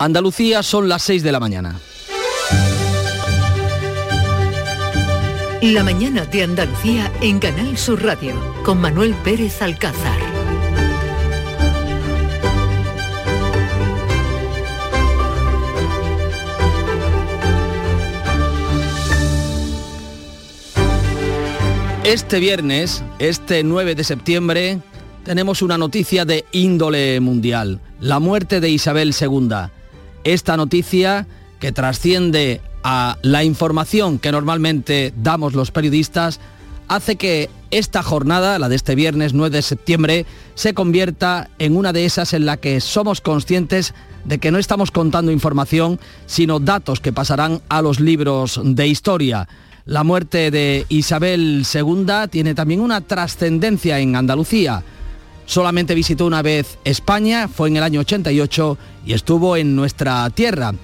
Andalucía son las 6 de la mañana. La mañana de Andalucía en Canal Sur Radio con Manuel Pérez Alcázar. Este viernes, este 9 de septiembre, tenemos una noticia de índole mundial, la muerte de Isabel II. Esta noticia que trasciende a la información que normalmente damos los periodistas, hace que esta jornada, la de este viernes 9 de septiembre, se convierta en una de esas en la que somos conscientes de que no estamos contando información, sino datos que pasarán a los libros de historia. La muerte de Isabel II tiene también una trascendencia en Andalucía. Solamente visitó una vez España, fue en el año 88 y estuvo en nuestra tierra.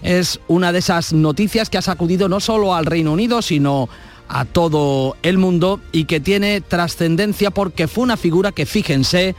Es una de esas noticias que ha sacudido no solo al Reino Unido, sino a todo el mundo y que tiene trascendencia porque fue una figura que, fíjense,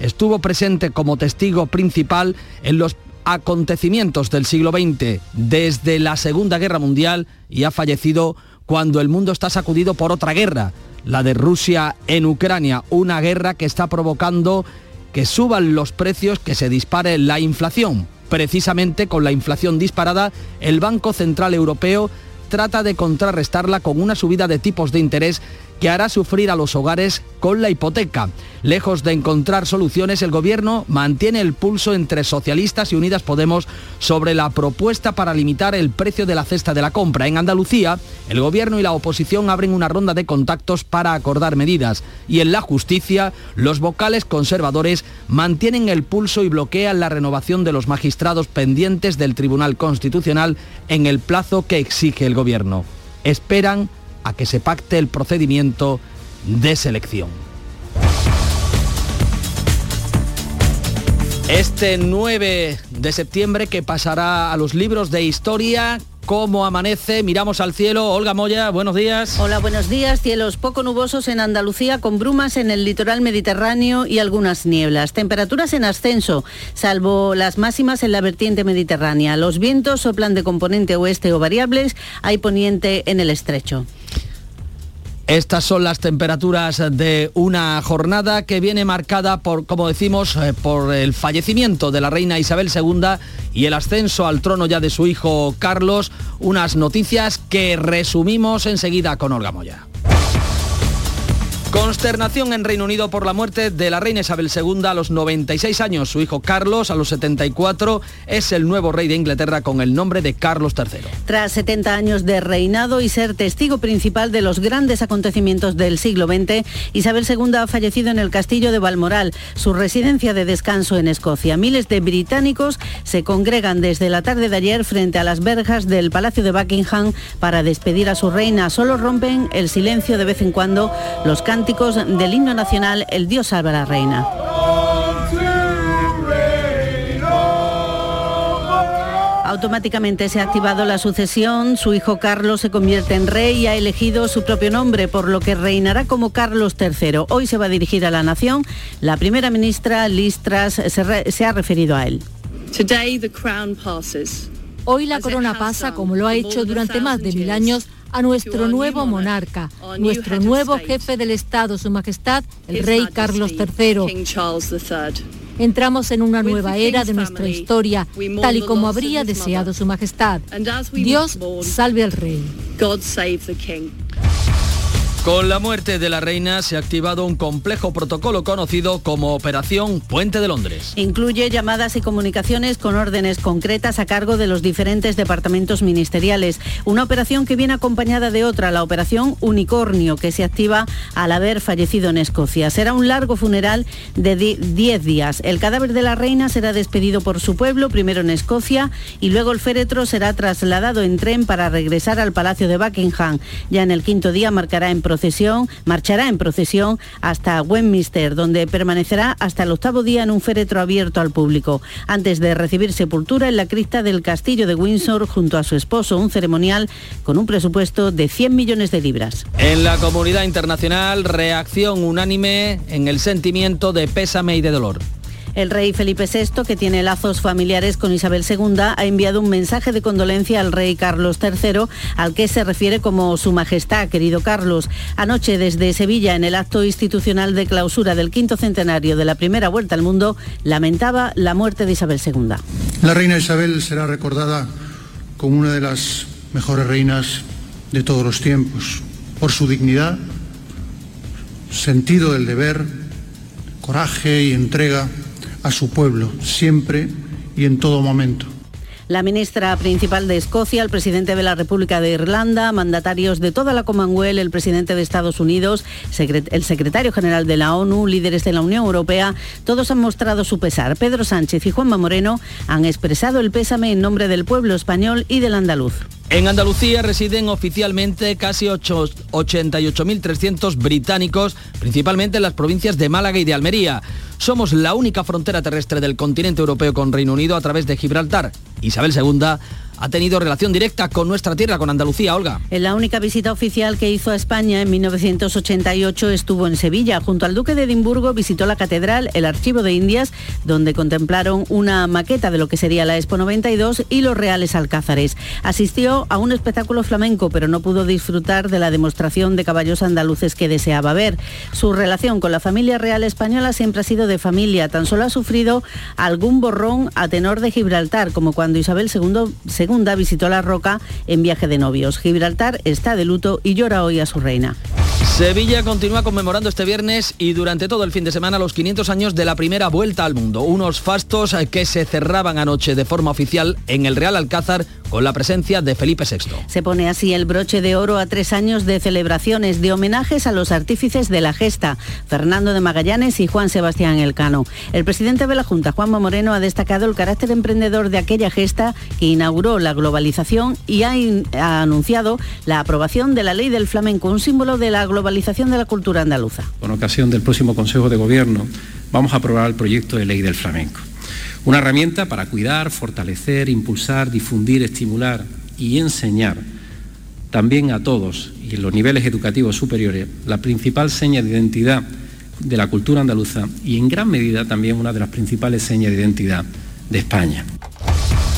estuvo presente como testigo principal en los acontecimientos del siglo XX desde la Segunda Guerra Mundial y ha fallecido cuando el mundo está sacudido por otra guerra, la de Rusia en Ucrania, una guerra que está provocando que suban los precios, que se dispare la inflación. Precisamente con la inflación disparada, el Banco Central Europeo trata de contrarrestarla con una subida de tipos de interés que hará sufrir a los hogares con la hipoteca. Lejos de encontrar soluciones, el Gobierno mantiene el pulso entre socialistas y Unidas Podemos sobre la propuesta para limitar el precio de la cesta de la compra. En Andalucía, el Gobierno y la oposición abren una ronda de contactos para acordar medidas. Y en la justicia, los vocales conservadores mantienen el pulso y bloquean la renovación de los magistrados pendientes del Tribunal Constitucional en el plazo que exige el Gobierno. Esperan a que se pacte el procedimiento de selección. Este 9 de septiembre que pasará a los libros de historia cómo amanece, miramos al cielo. Olga Moya, buenos días. Hola, buenos días. Cielos poco nubosos en Andalucía con brumas en el litoral mediterráneo y algunas nieblas. Temperaturas en ascenso, salvo las máximas en la vertiente mediterránea. Los vientos soplan de componente oeste o variables, hay poniente en el estrecho. Estas son las temperaturas de una jornada que viene marcada por, como decimos, eh, por el fallecimiento de la reina Isabel II y el ascenso al trono ya de su hijo Carlos. Unas noticias que resumimos enseguida con Olga Moya. Consternación en Reino Unido por la muerte de la reina Isabel II a los 96 años. Su hijo Carlos, a los 74, es el nuevo rey de Inglaterra con el nombre de Carlos III. Tras 70 años de reinado y ser testigo principal de los grandes acontecimientos del siglo XX, Isabel II ha fallecido en el castillo de Balmoral, su residencia de descanso en Escocia. Miles de británicos se congregan desde la tarde de ayer frente a las verjas del Palacio de Buckingham para despedir a su reina. Solo rompen el silencio de vez en cuando los cantos del himno nacional El Dios salva a la reina. Automáticamente se ha activado la sucesión, su hijo Carlos se convierte en rey y ha elegido su propio nombre, por lo que reinará como Carlos III. Hoy se va a dirigir a la nación. La primera ministra Liz Truss se, se ha referido a él. Hoy la corona pasa, como lo ha hecho durante más de mil años, a nuestro nuevo monarca, nuestro nuevo jefe del Estado, Su Majestad, el Rey Carlos III. Entramos en una nueva era de nuestra historia, tal y como habría deseado Su Majestad. Dios salve al Rey. Con la muerte de la reina se ha activado un complejo protocolo conocido como Operación Puente de Londres. Incluye llamadas y comunicaciones con órdenes concretas a cargo de los diferentes departamentos ministeriales. Una operación que viene acompañada de otra, la Operación Unicornio, que se activa al haber fallecido en Escocia. Será un largo funeral de 10 días. El cadáver de la reina será despedido por su pueblo, primero en Escocia, y luego el féretro será trasladado en tren para regresar al Palacio de Buckingham. Ya en el quinto día marcará en marchará en procesión hasta Westminster, donde permanecerá hasta el octavo día en un féretro abierto al público, antes de recibir sepultura en la cripta del castillo de Windsor junto a su esposo, un ceremonial con un presupuesto de 100 millones de libras. En la comunidad internacional, reacción unánime en el sentimiento de pésame y de dolor. El rey Felipe VI, que tiene lazos familiares con Isabel II, ha enviado un mensaje de condolencia al rey Carlos III, al que se refiere como Su Majestad, querido Carlos. Anoche, desde Sevilla, en el acto institucional de clausura del quinto centenario de la primera vuelta al mundo, lamentaba la muerte de Isabel II. La reina Isabel será recordada como una de las mejores reinas de todos los tiempos, por su dignidad, sentido del deber, coraje y entrega a su pueblo, siempre y en todo momento la ministra principal de Escocia, el presidente de la República de Irlanda, mandatarios de toda la Commonwealth, el presidente de Estados Unidos, el secretario general de la ONU, líderes de la Unión Europea, todos han mostrado su pesar. Pedro Sánchez y Juanma Moreno han expresado el pésame en nombre del pueblo español y del andaluz. En Andalucía residen oficialmente casi 88.300 británicos, principalmente en las provincias de Málaga y de Almería. Somos la única frontera terrestre del continente europeo con Reino Unido a través de Gibraltar. Isabel II ha tenido relación directa con nuestra tierra, con Andalucía, Olga. En la única visita oficial que hizo a España en 1988 estuvo en Sevilla. Junto al duque de Edimburgo visitó la catedral, el archivo de Indias, donde contemplaron una maqueta de lo que sería la Expo 92 y los reales alcázares. Asistió a un espectáculo flamenco, pero no pudo disfrutar de la demostración de caballos andaluces que deseaba ver. Su relación con la familia real española siempre ha sido de familia. Tan solo ha sufrido algún borrón a tenor de Gibraltar, como cuando Isabel II segunda visitó la Roca en viaje de novios. Gibraltar está de luto y llora hoy a su reina. Sevilla continúa conmemorando este viernes y durante todo el fin de semana los 500 años de la primera vuelta al mundo. Unos fastos que se cerraban anoche de forma oficial en el Real Alcázar con la presencia de Felipe VI. Se pone así el broche de oro a tres años de celebraciones, de homenajes a los artífices de la gesta, Fernando de Magallanes y Juan Sebastián Elcano. El presidente de la Junta, Juanma Moreno, ha destacado el carácter emprendedor de aquella gesta que inauguró la globalización y ha, ha anunciado la aprobación de la ley del flamenco, un símbolo de la globalización globalización de la cultura andaluza. Con ocasión del próximo Consejo de Gobierno vamos a aprobar el proyecto de ley del flamenco. Una herramienta para cuidar, fortalecer, impulsar, difundir, estimular y enseñar también a todos y en los niveles educativos superiores la principal seña de identidad de la cultura andaluza y en gran medida también una de las principales señas de identidad de España.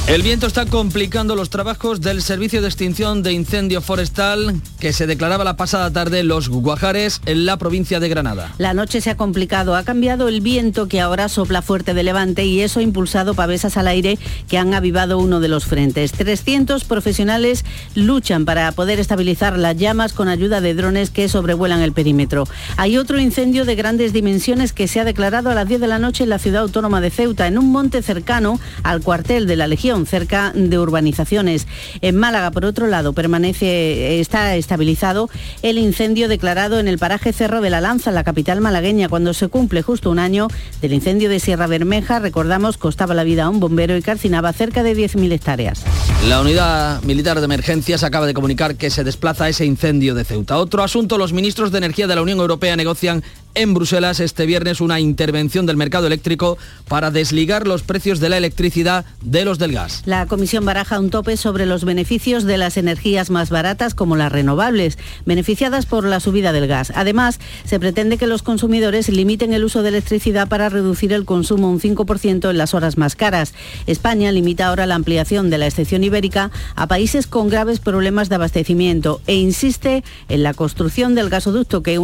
El viento está complicando los trabajos del Servicio de Extinción de Incendio Forestal que se declaraba la pasada tarde en Los Guajares, en la provincia de Granada. La noche se ha complicado, ha cambiado el viento que ahora sopla fuerte de levante y eso ha impulsado pavesas al aire que han avivado uno de los frentes. 300 profesionales luchan para poder estabilizar las llamas con ayuda de drones que sobrevuelan el perímetro. Hay otro incendio de grandes dimensiones que se ha declarado a las 10 de la noche en la ciudad autónoma de Ceuta, en un monte cercano al cuartel de la Legión cerca de urbanizaciones. En Málaga, por otro lado, permanece, está estabilizado el incendio declarado en el paraje Cerro de la Lanza, en la capital malagueña, cuando se cumple justo un año del incendio de Sierra Bermeja. Recordamos, costaba la vida a un bombero y calcinaba cerca de 10.000 hectáreas. La unidad militar de emergencias acaba de comunicar que se desplaza ese incendio de Ceuta. Otro asunto, los ministros de Energía de la Unión Europea negocian en Bruselas este viernes una intervención del mercado eléctrico para desligar los precios de la electricidad de los del gas. La Comisión baraja un tope sobre los beneficios de las energías más baratas como las renovables, beneficiadas por la subida del gas. Además, se pretende que los consumidores limiten el uso de electricidad para reducir el consumo un 5% en las horas más caras. España limita ahora la ampliación de la excepción ibérica a países con graves problemas de abastecimiento e insiste en la construcción del gasoducto que,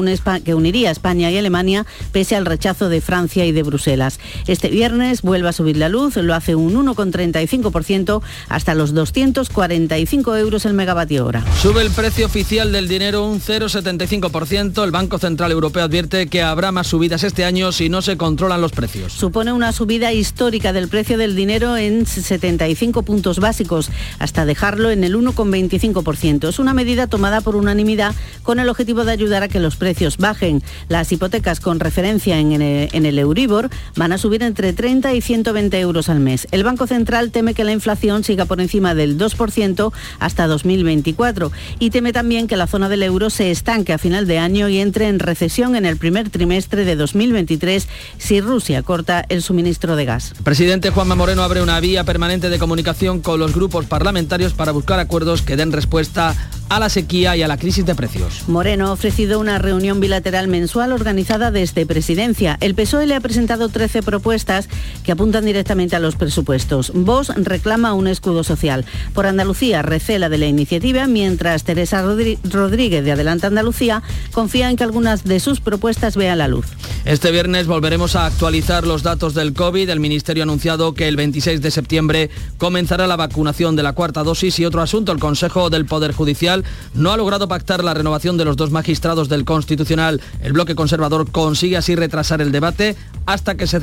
que uniría España y Alemania, pese al rechazo de Francia y de Bruselas. Este viernes vuelve a subir la luz, lo hace un 1,35% hasta los 245 euros el megavatio hora. Sube el precio oficial del dinero un 0,75%. El Banco Central Europeo advierte que habrá más subidas este año si no se controlan los precios. Supone una subida histórica del precio del dinero en 75 puntos básicos, hasta dejarlo en el 1,25%. Es una medida tomada por unanimidad con el objetivo de ayudar a que los precios bajen. Las hipotecas con referencia en el, Euribor van a subir entre 30 y 120 euros al mes. El Banco Central teme que la inflación siga por encima del 2% hasta 2024 y teme también que la zona del euro se estanque a final de año y entre en recesión en el primer trimestre de 2023 si Rusia corta el suministro de gas. presidente Juanma Moreno abre una vía permanente de comunicación con los grupos parlamentarios para buscar acuerdos que den respuesta a la sequía y a la crisis de precios. Moreno ha ofrecido una reunión bilateral mensual organizada desde Presidencia. El PSOE le ha presentado 13 propuestas que apuntan directamente a los presupuestos. Vox reclama un escudo social. Por Andalucía recela de la iniciativa, mientras Teresa Rodríguez de Adelante Andalucía confía en que algunas de sus propuestas vean la luz. Este viernes volveremos a actualizar los datos del COVID. El Ministerio ha anunciado que el 26 de septiembre comenzará la vacunación de la cuarta dosis y otro asunto, el Consejo del Poder Judicial no ha logrado pactar la renovación de los dos magistrados del Constitucional. El bloque consigue así retrasar el debate hasta que se,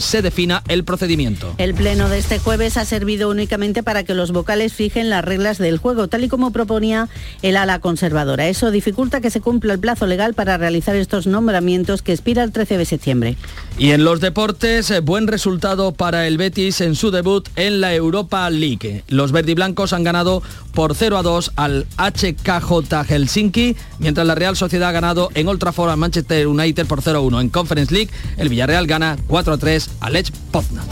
se defina el procedimiento. El pleno de este jueves ha servido únicamente para que los vocales fijen las reglas del juego, tal y como proponía el ala conservadora. Eso dificulta que se cumpla el plazo legal para realizar estos nombramientos que expira el 13 de septiembre. Y en los deportes, eh, buen resultado para el Betis en su debut en la Europa League. Los verdiblancos han ganado por 0 a 2 al HKJ Helsinki, mientras la Real Sociedad ha ganado en Old Trafford al Manchester United por 0 a 1. En Conference League, el Villarreal gana 4 a 3 al Lech Poznan.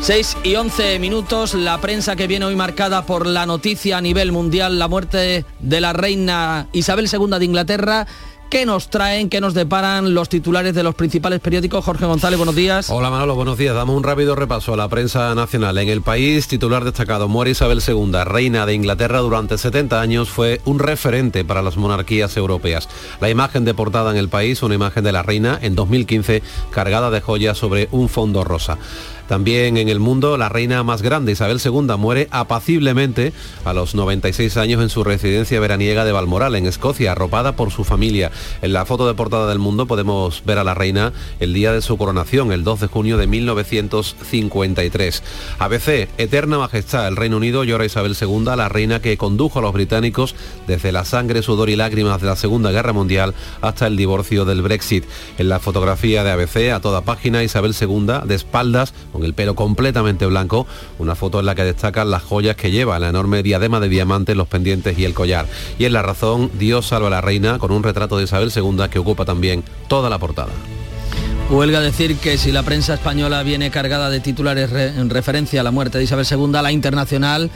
6 y 11 minutos, la prensa que viene hoy marcada por la noticia a nivel mundial, la muerte de la reina Isabel II de Inglaterra. ¿Qué nos traen, qué nos deparan los titulares de los principales periódicos? Jorge González, buenos días. Hola Manolo, buenos días. Damos un rápido repaso a la prensa nacional. En el país, titular destacado, muere Isabel II, reina de Inglaterra durante 70 años, fue un referente para las monarquías europeas. La imagen de portada en el país, una imagen de la reina en 2015 cargada de joyas sobre un fondo rosa. También en el mundo, la reina más grande, Isabel II, muere apaciblemente a los 96 años en su residencia veraniega de Balmoral, en Escocia, arropada por su familia. En la foto de portada del mundo podemos ver a la reina el día de su coronación, el 2 de junio de 1953. ABC, Eterna Majestad, el Reino Unido llora Isabel II, la reina que condujo a los británicos desde la sangre, sudor y lágrimas de la Segunda Guerra Mundial hasta el divorcio del Brexit. En la fotografía de ABC, a toda página, Isabel II, de espaldas, el pelo completamente blanco, una foto en la que destacan las joyas que lleva, la enorme diadema de diamantes, los pendientes y el collar. Y en la razón, Dios salva a la reina, con un retrato de Isabel II que ocupa también toda la portada. Huelga decir que si la prensa española viene cargada de titulares en referencia a la muerte de Isabel II, la internacional,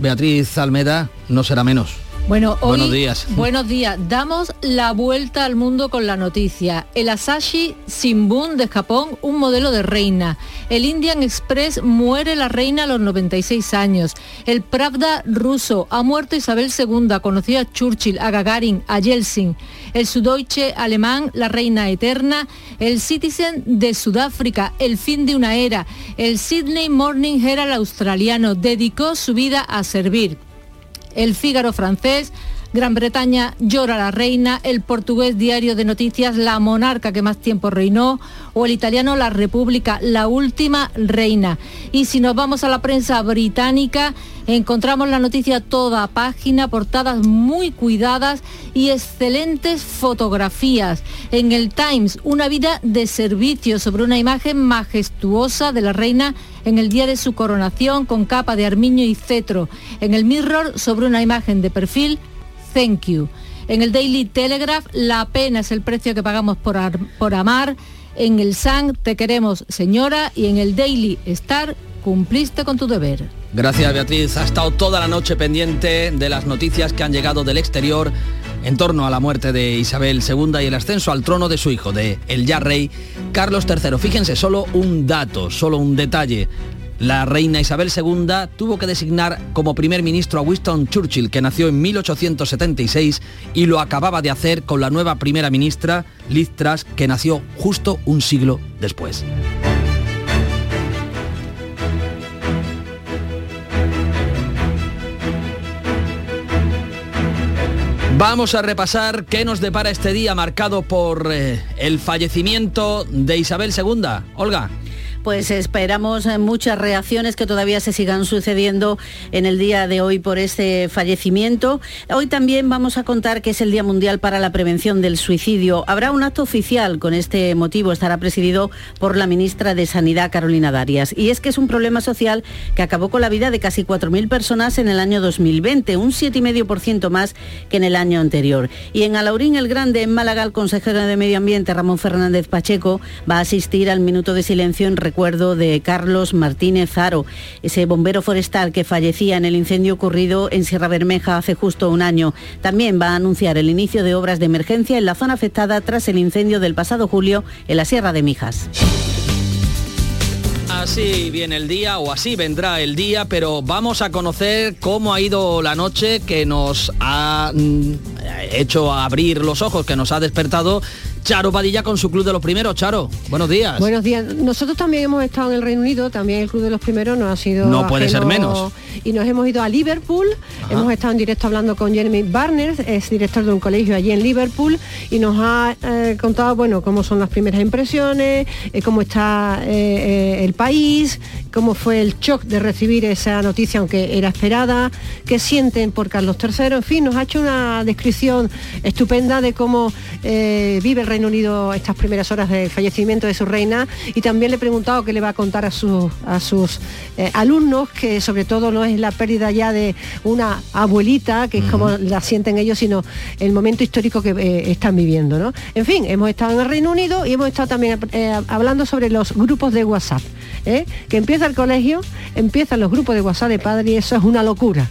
Beatriz Almeda, no será menos. Bueno, hoy, buenos días. Buenos días. Damos la vuelta al mundo con la noticia. El Asahi Shimbun de Japón, un modelo de reina. El Indian Express muere la reina a los 96 años. El Pravda ruso ha muerto Isabel II, conocida a Churchill, a Gagarin, a Yeltsin. El Sudoiche alemán, la reina eterna. El Citizen de Sudáfrica, el fin de una era. El Sydney Morning Herald australiano dedicó su vida a servir. El Fígaro francés, Gran Bretaña llora la reina, el portugués diario de noticias La monarca que más tiempo reinó o el italiano La República, la última reina. Y si nos vamos a la prensa británica, encontramos la noticia toda página, portadas muy cuidadas y excelentes fotografías. En el Times, una vida de servicio sobre una imagen majestuosa de la reina en el día de su coronación con capa de armiño y cetro. En el Mirror, sobre una imagen de perfil Thank You. En el Daily Telegraph, la pena es el precio que pagamos por, por amar. En el Sun, te queremos señora. Y en el Daily Star, cumpliste con tu deber. Gracias Beatriz. Ha estado toda la noche pendiente de las noticias que han llegado del exterior en torno a la muerte de Isabel II y el ascenso al trono de su hijo, de el ya rey Carlos III. Fíjense, solo un dato, solo un detalle. La reina Isabel II tuvo que designar como primer ministro a Winston Churchill, que nació en 1876 y lo acababa de hacer con la nueva primera ministra, Liz Truss, que nació justo un siglo después. Vamos a repasar qué nos depara este día marcado por eh, el fallecimiento de Isabel II. Olga pues esperamos eh, muchas reacciones que todavía se sigan sucediendo en el día de hoy por este fallecimiento. Hoy también vamos a contar que es el Día Mundial para la Prevención del Suicidio. Habrá un acto oficial con este motivo, estará presidido por la ministra de Sanidad, Carolina Darias. Y es que es un problema social que acabó con la vida de casi 4.000 personas en el año 2020, un 7,5% más que en el año anterior. Y en Alaurín el Grande, en Málaga, el consejero de Medio Ambiente, Ramón Fernández Pacheco, va a asistir al minuto de silencio en de Carlos Martínez Zaro, ese bombero forestal que fallecía en el incendio ocurrido en Sierra Bermeja hace justo un año. También va a anunciar el inicio de obras de emergencia en la zona afectada tras el incendio del pasado julio en la Sierra de Mijas. Así viene el día o así vendrá el día, pero vamos a conocer cómo ha ido la noche que nos ha mm, hecho abrir los ojos, que nos ha despertado Charo Padilla con su Club de los Primeros. Charo, buenos días. Buenos días. Nosotros también hemos estado en el Reino Unido, también el Club de los Primeros nos ha sido... No puede ser menos. Y nos hemos ido a Liverpool, hemos estado en directo hablando con Jeremy Barnes, es director de un colegio allí en Liverpool, y nos ha eh, contado, bueno, cómo son las primeras impresiones, eh, cómo está eh, el país, cómo fue el shock de recibir esa noticia, aunque era esperada, qué sienten por Carlos III, en fin, nos ha hecho una descripción estupenda de cómo vive el Reino Unido estas primeras horas del fallecimiento de su reina y también le he preguntado qué le va a contar a, sus, a sus eh, alumnos, que sobre todo no es la pérdida ya de una abuelita, que es como la sienten ellos, sino el momento histórico que eh, están viviendo. ¿no? En fin, hemos estado en el Reino Unido y hemos estado también eh, hablando sobre los grupos de WhatsApp. Que empieza el colegio, empiezan los grupos de WhatsApp de padres y eso es una locura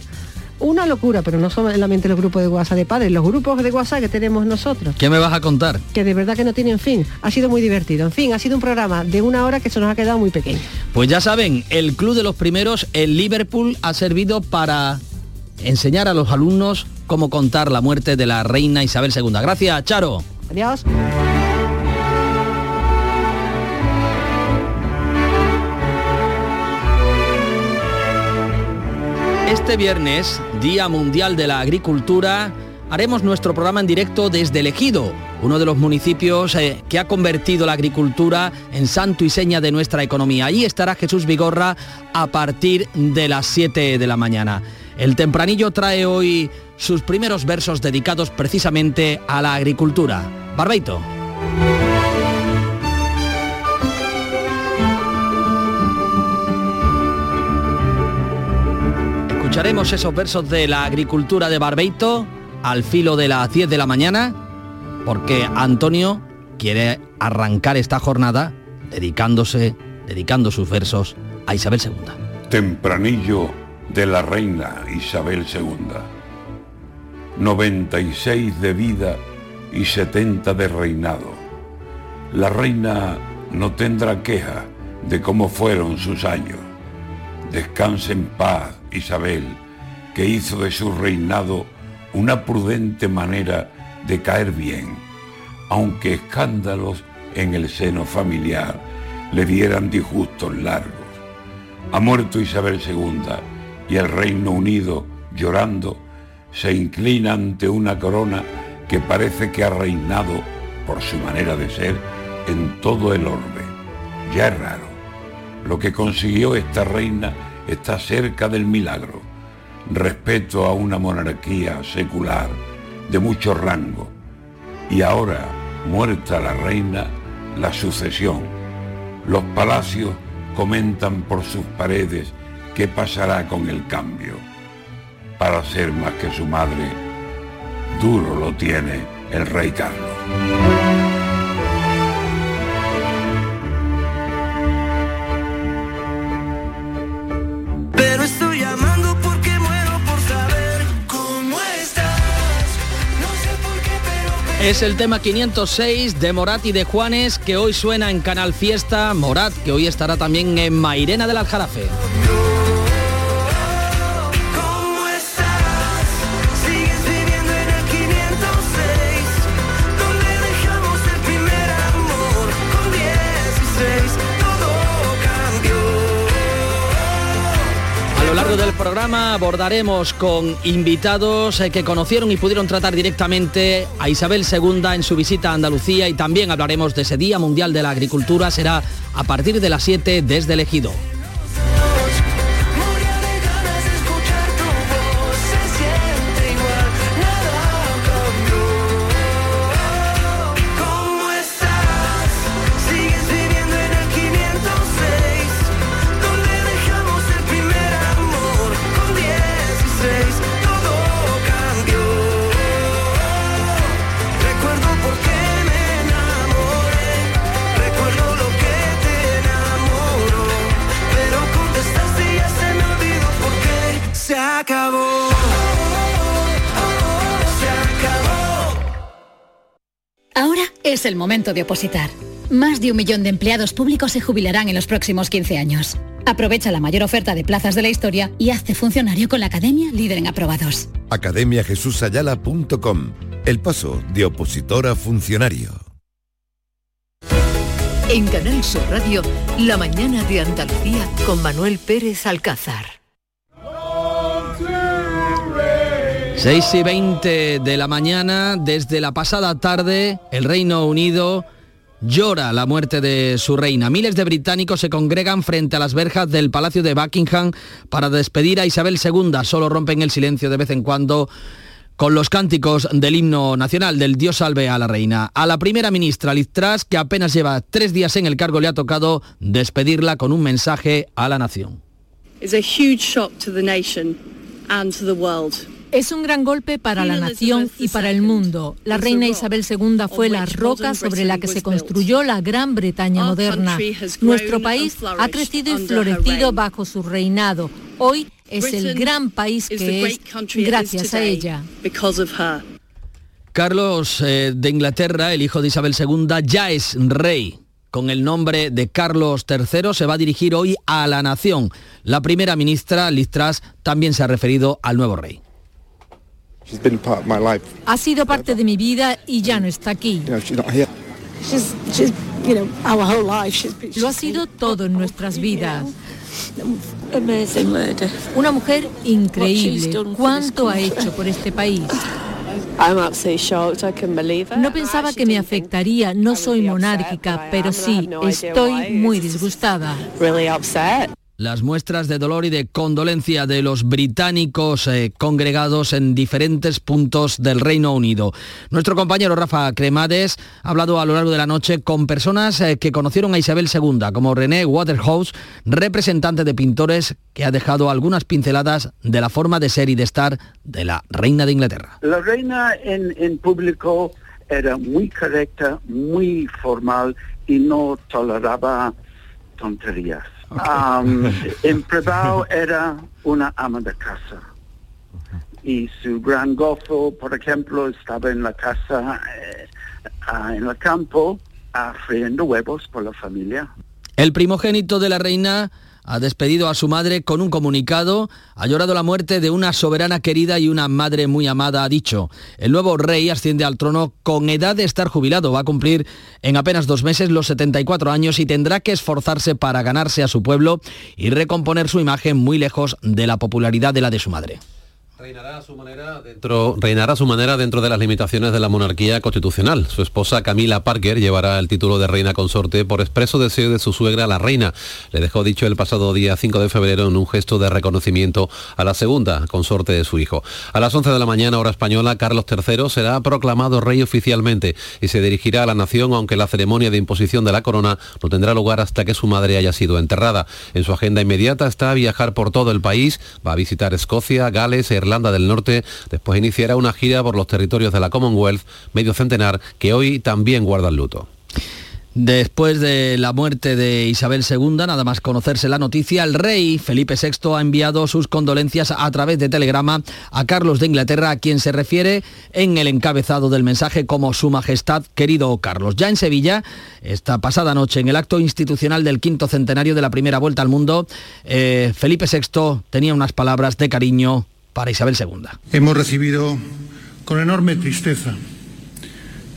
una locura, pero no solamente los grupos de WhatsApp de padres, los grupos de WhatsApp que tenemos nosotros. ¿Qué me vas a contar? Que de verdad que no tienen fin. Ha sido muy divertido. En fin, ha sido un programa de una hora que se nos ha quedado muy pequeño. Pues ya saben, el Club de los Primeros en Liverpool ha servido para enseñar a los alumnos cómo contar la muerte de la reina Isabel II. Gracias, Charo. Adiós. Este viernes, Día Mundial de la Agricultura, haremos nuestro programa en directo desde Elegido, uno de los municipios eh, que ha convertido la agricultura en santo y seña de nuestra economía. Allí estará Jesús Vigorra a partir de las 7 de la mañana. El tempranillo trae hoy sus primeros versos dedicados precisamente a la agricultura. Barbeito. Escucharemos esos versos de la agricultura de Barbeito al filo de las 10 de la mañana, porque Antonio quiere arrancar esta jornada dedicándose, dedicando sus versos a Isabel II. Tempranillo de la reina Isabel II. 96 de vida y 70 de reinado. La reina no tendrá queja de cómo fueron sus años. Descanse en paz Isabel, que hizo de su reinado una prudente manera de caer bien, aunque escándalos en el seno familiar le dieran disgustos largos. Ha muerto Isabel II y el Reino Unido, llorando, se inclina ante una corona que parece que ha reinado, por su manera de ser, en todo el orbe. Ya es raro. Lo que consiguió esta reina está cerca del milagro. Respeto a una monarquía secular de mucho rango. Y ahora, muerta la reina, la sucesión. Los palacios comentan por sus paredes qué pasará con el cambio. Para ser más que su madre, duro lo tiene el rey Carlos. Es el tema 506 de Morat y de Juanes que hoy suena en Canal Fiesta. Morat que hoy estará también en Mairena del Aljarafe. Del programa abordaremos con invitados eh, que conocieron y pudieron tratar directamente a Isabel II en su visita a Andalucía y también hablaremos de ese Día Mundial de la Agricultura. Será a partir de las 7 desde el Ejido. Es el momento de opositar. Más de un millón de empleados públicos se jubilarán en los próximos 15 años. Aprovecha la mayor oferta de plazas de la historia y hazte funcionario con la Academia Líder en Aprobados. academiajesusayala.com El paso de opositor a funcionario. En Canal Sur Radio, La mañana de Andalucía con Manuel Pérez Alcázar. 6 y 20 de la mañana, desde la pasada tarde, el Reino Unido llora la muerte de su reina. Miles de británicos se congregan frente a las verjas del Palacio de Buckingham para despedir a Isabel II. Solo rompen el silencio de vez en cuando con los cánticos del himno nacional del Dios salve a la reina. A la primera ministra Liz Truss, que apenas lleva tres días en el cargo, le ha tocado despedirla con un mensaje a la nación. Es un gran golpe para la nación y para el mundo. La reina Isabel II fue la roca sobre la que se construyó la Gran Bretaña moderna. Nuestro país ha crecido y florecido bajo su reinado. Hoy es el gran país que es gracias a ella. Carlos eh, de Inglaterra, el hijo de Isabel II, ya es rey. Con el nombre de Carlos III se va a dirigir hoy a la nación. La primera ministra, Liz Truss, también se ha referido al nuevo rey. Ha sido parte de mi vida y ya no está aquí. Lo ha sido todo en nuestras vidas. Una mujer increíble. ¿Cuánto ha hecho por este país? No pensaba que me afectaría, no soy monárquica, pero sí, estoy muy disgustada. Las muestras de dolor y de condolencia de los británicos eh, congregados en diferentes puntos del Reino Unido. Nuestro compañero Rafa Cremades ha hablado a lo largo de la noche con personas eh, que conocieron a Isabel II, como René Waterhouse, representante de pintores que ha dejado algunas pinceladas de la forma de ser y de estar de la reina de Inglaterra. La reina en, en público era muy correcta, muy formal y no toleraba tonterías en privado era una ama de casa. Y su gran gozo, por ejemplo, estaba en la casa, eh, en el campo, friendo huevos por la familia. El primogénito de la reina ha despedido a su madre con un comunicado, ha llorado la muerte de una soberana querida y una madre muy amada, ha dicho. El nuevo rey asciende al trono con edad de estar jubilado, va a cumplir en apenas dos meses los 74 años y tendrá que esforzarse para ganarse a su pueblo y recomponer su imagen muy lejos de la popularidad de la de su madre. Reinará a, su manera dentro, reinará su manera dentro de las limitaciones de la monarquía constitucional. Su esposa Camila Parker llevará el título de reina consorte por expreso deseo de su suegra, la reina. Le dejó dicho el pasado día 5 de febrero en un gesto de reconocimiento a la segunda consorte de su hijo. A las 11 de la mañana, hora española, Carlos III será proclamado rey oficialmente y se dirigirá a la nación, aunque la ceremonia de imposición de la corona no tendrá lugar hasta que su madre haya sido enterrada. En su agenda inmediata está viajar por todo el país, va a visitar Escocia, Gales, Irlanda del Norte, después iniciará una gira por los territorios de la Commonwealth, medio centenar, que hoy también guarda el luto. Después de la muerte de Isabel II, nada más conocerse la noticia, el rey Felipe VI ha enviado sus condolencias a través de telegrama a Carlos de Inglaterra, a quien se refiere en el encabezado del mensaje como Su Majestad, querido Carlos. Ya en Sevilla, esta pasada noche, en el acto institucional del quinto centenario de la primera vuelta al mundo, eh, Felipe VI tenía unas palabras de cariño para Isabel II. Hemos recibido con enorme tristeza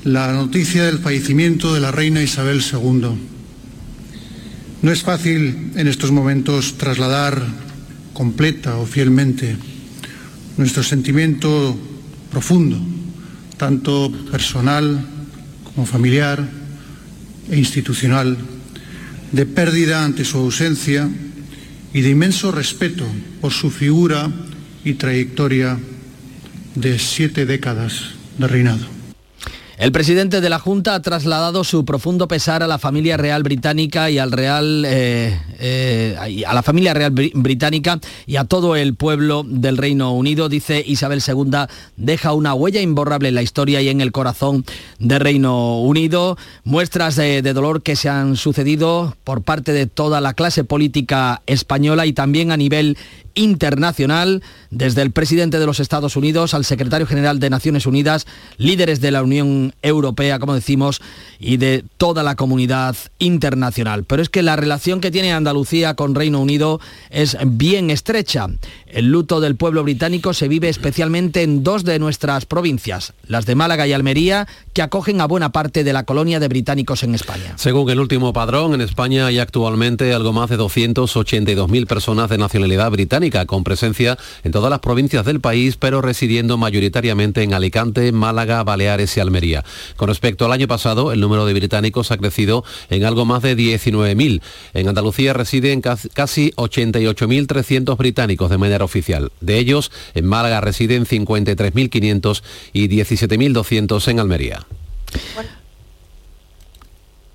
la noticia del fallecimiento de la reina Isabel II. No es fácil en estos momentos trasladar completa o fielmente nuestro sentimiento profundo, tanto personal como familiar e institucional, de pérdida ante su ausencia y de inmenso respeto por su figura trayectoria de siete décadas de reinado. El presidente de la Junta ha trasladado su profundo pesar a la familia real británica y al real eh, eh, a la familia real británica y a todo el pueblo del Reino Unido. Dice Isabel II deja una huella imborrable en la historia y en el corazón del Reino Unido. Muestras de dolor que se han sucedido por parte de toda la clase política española y también a nivel internacional, desde el presidente de los Estados Unidos al secretario general de Naciones Unidas, líderes de la Unión Europea, como decimos, y de toda la comunidad internacional. Pero es que la relación que tiene Andalucía con Reino Unido es bien estrecha. El luto del pueblo británico se vive especialmente en dos de nuestras provincias, las de Málaga y Almería, que acogen a buena parte de la colonia de británicos en España. Según el último padrón, en España hay actualmente algo más de 282.000 personas de nacionalidad británica, con presencia en todas las provincias del país, pero residiendo mayoritariamente en Alicante, Málaga, Baleares y Almería. Con respecto al año pasado, el número de británicos ha crecido en algo más de 19.000. En Andalucía residen casi 88.300 británicos de manera oficial. De ellos, en Málaga residen 53.500 y 17.200 en Almería.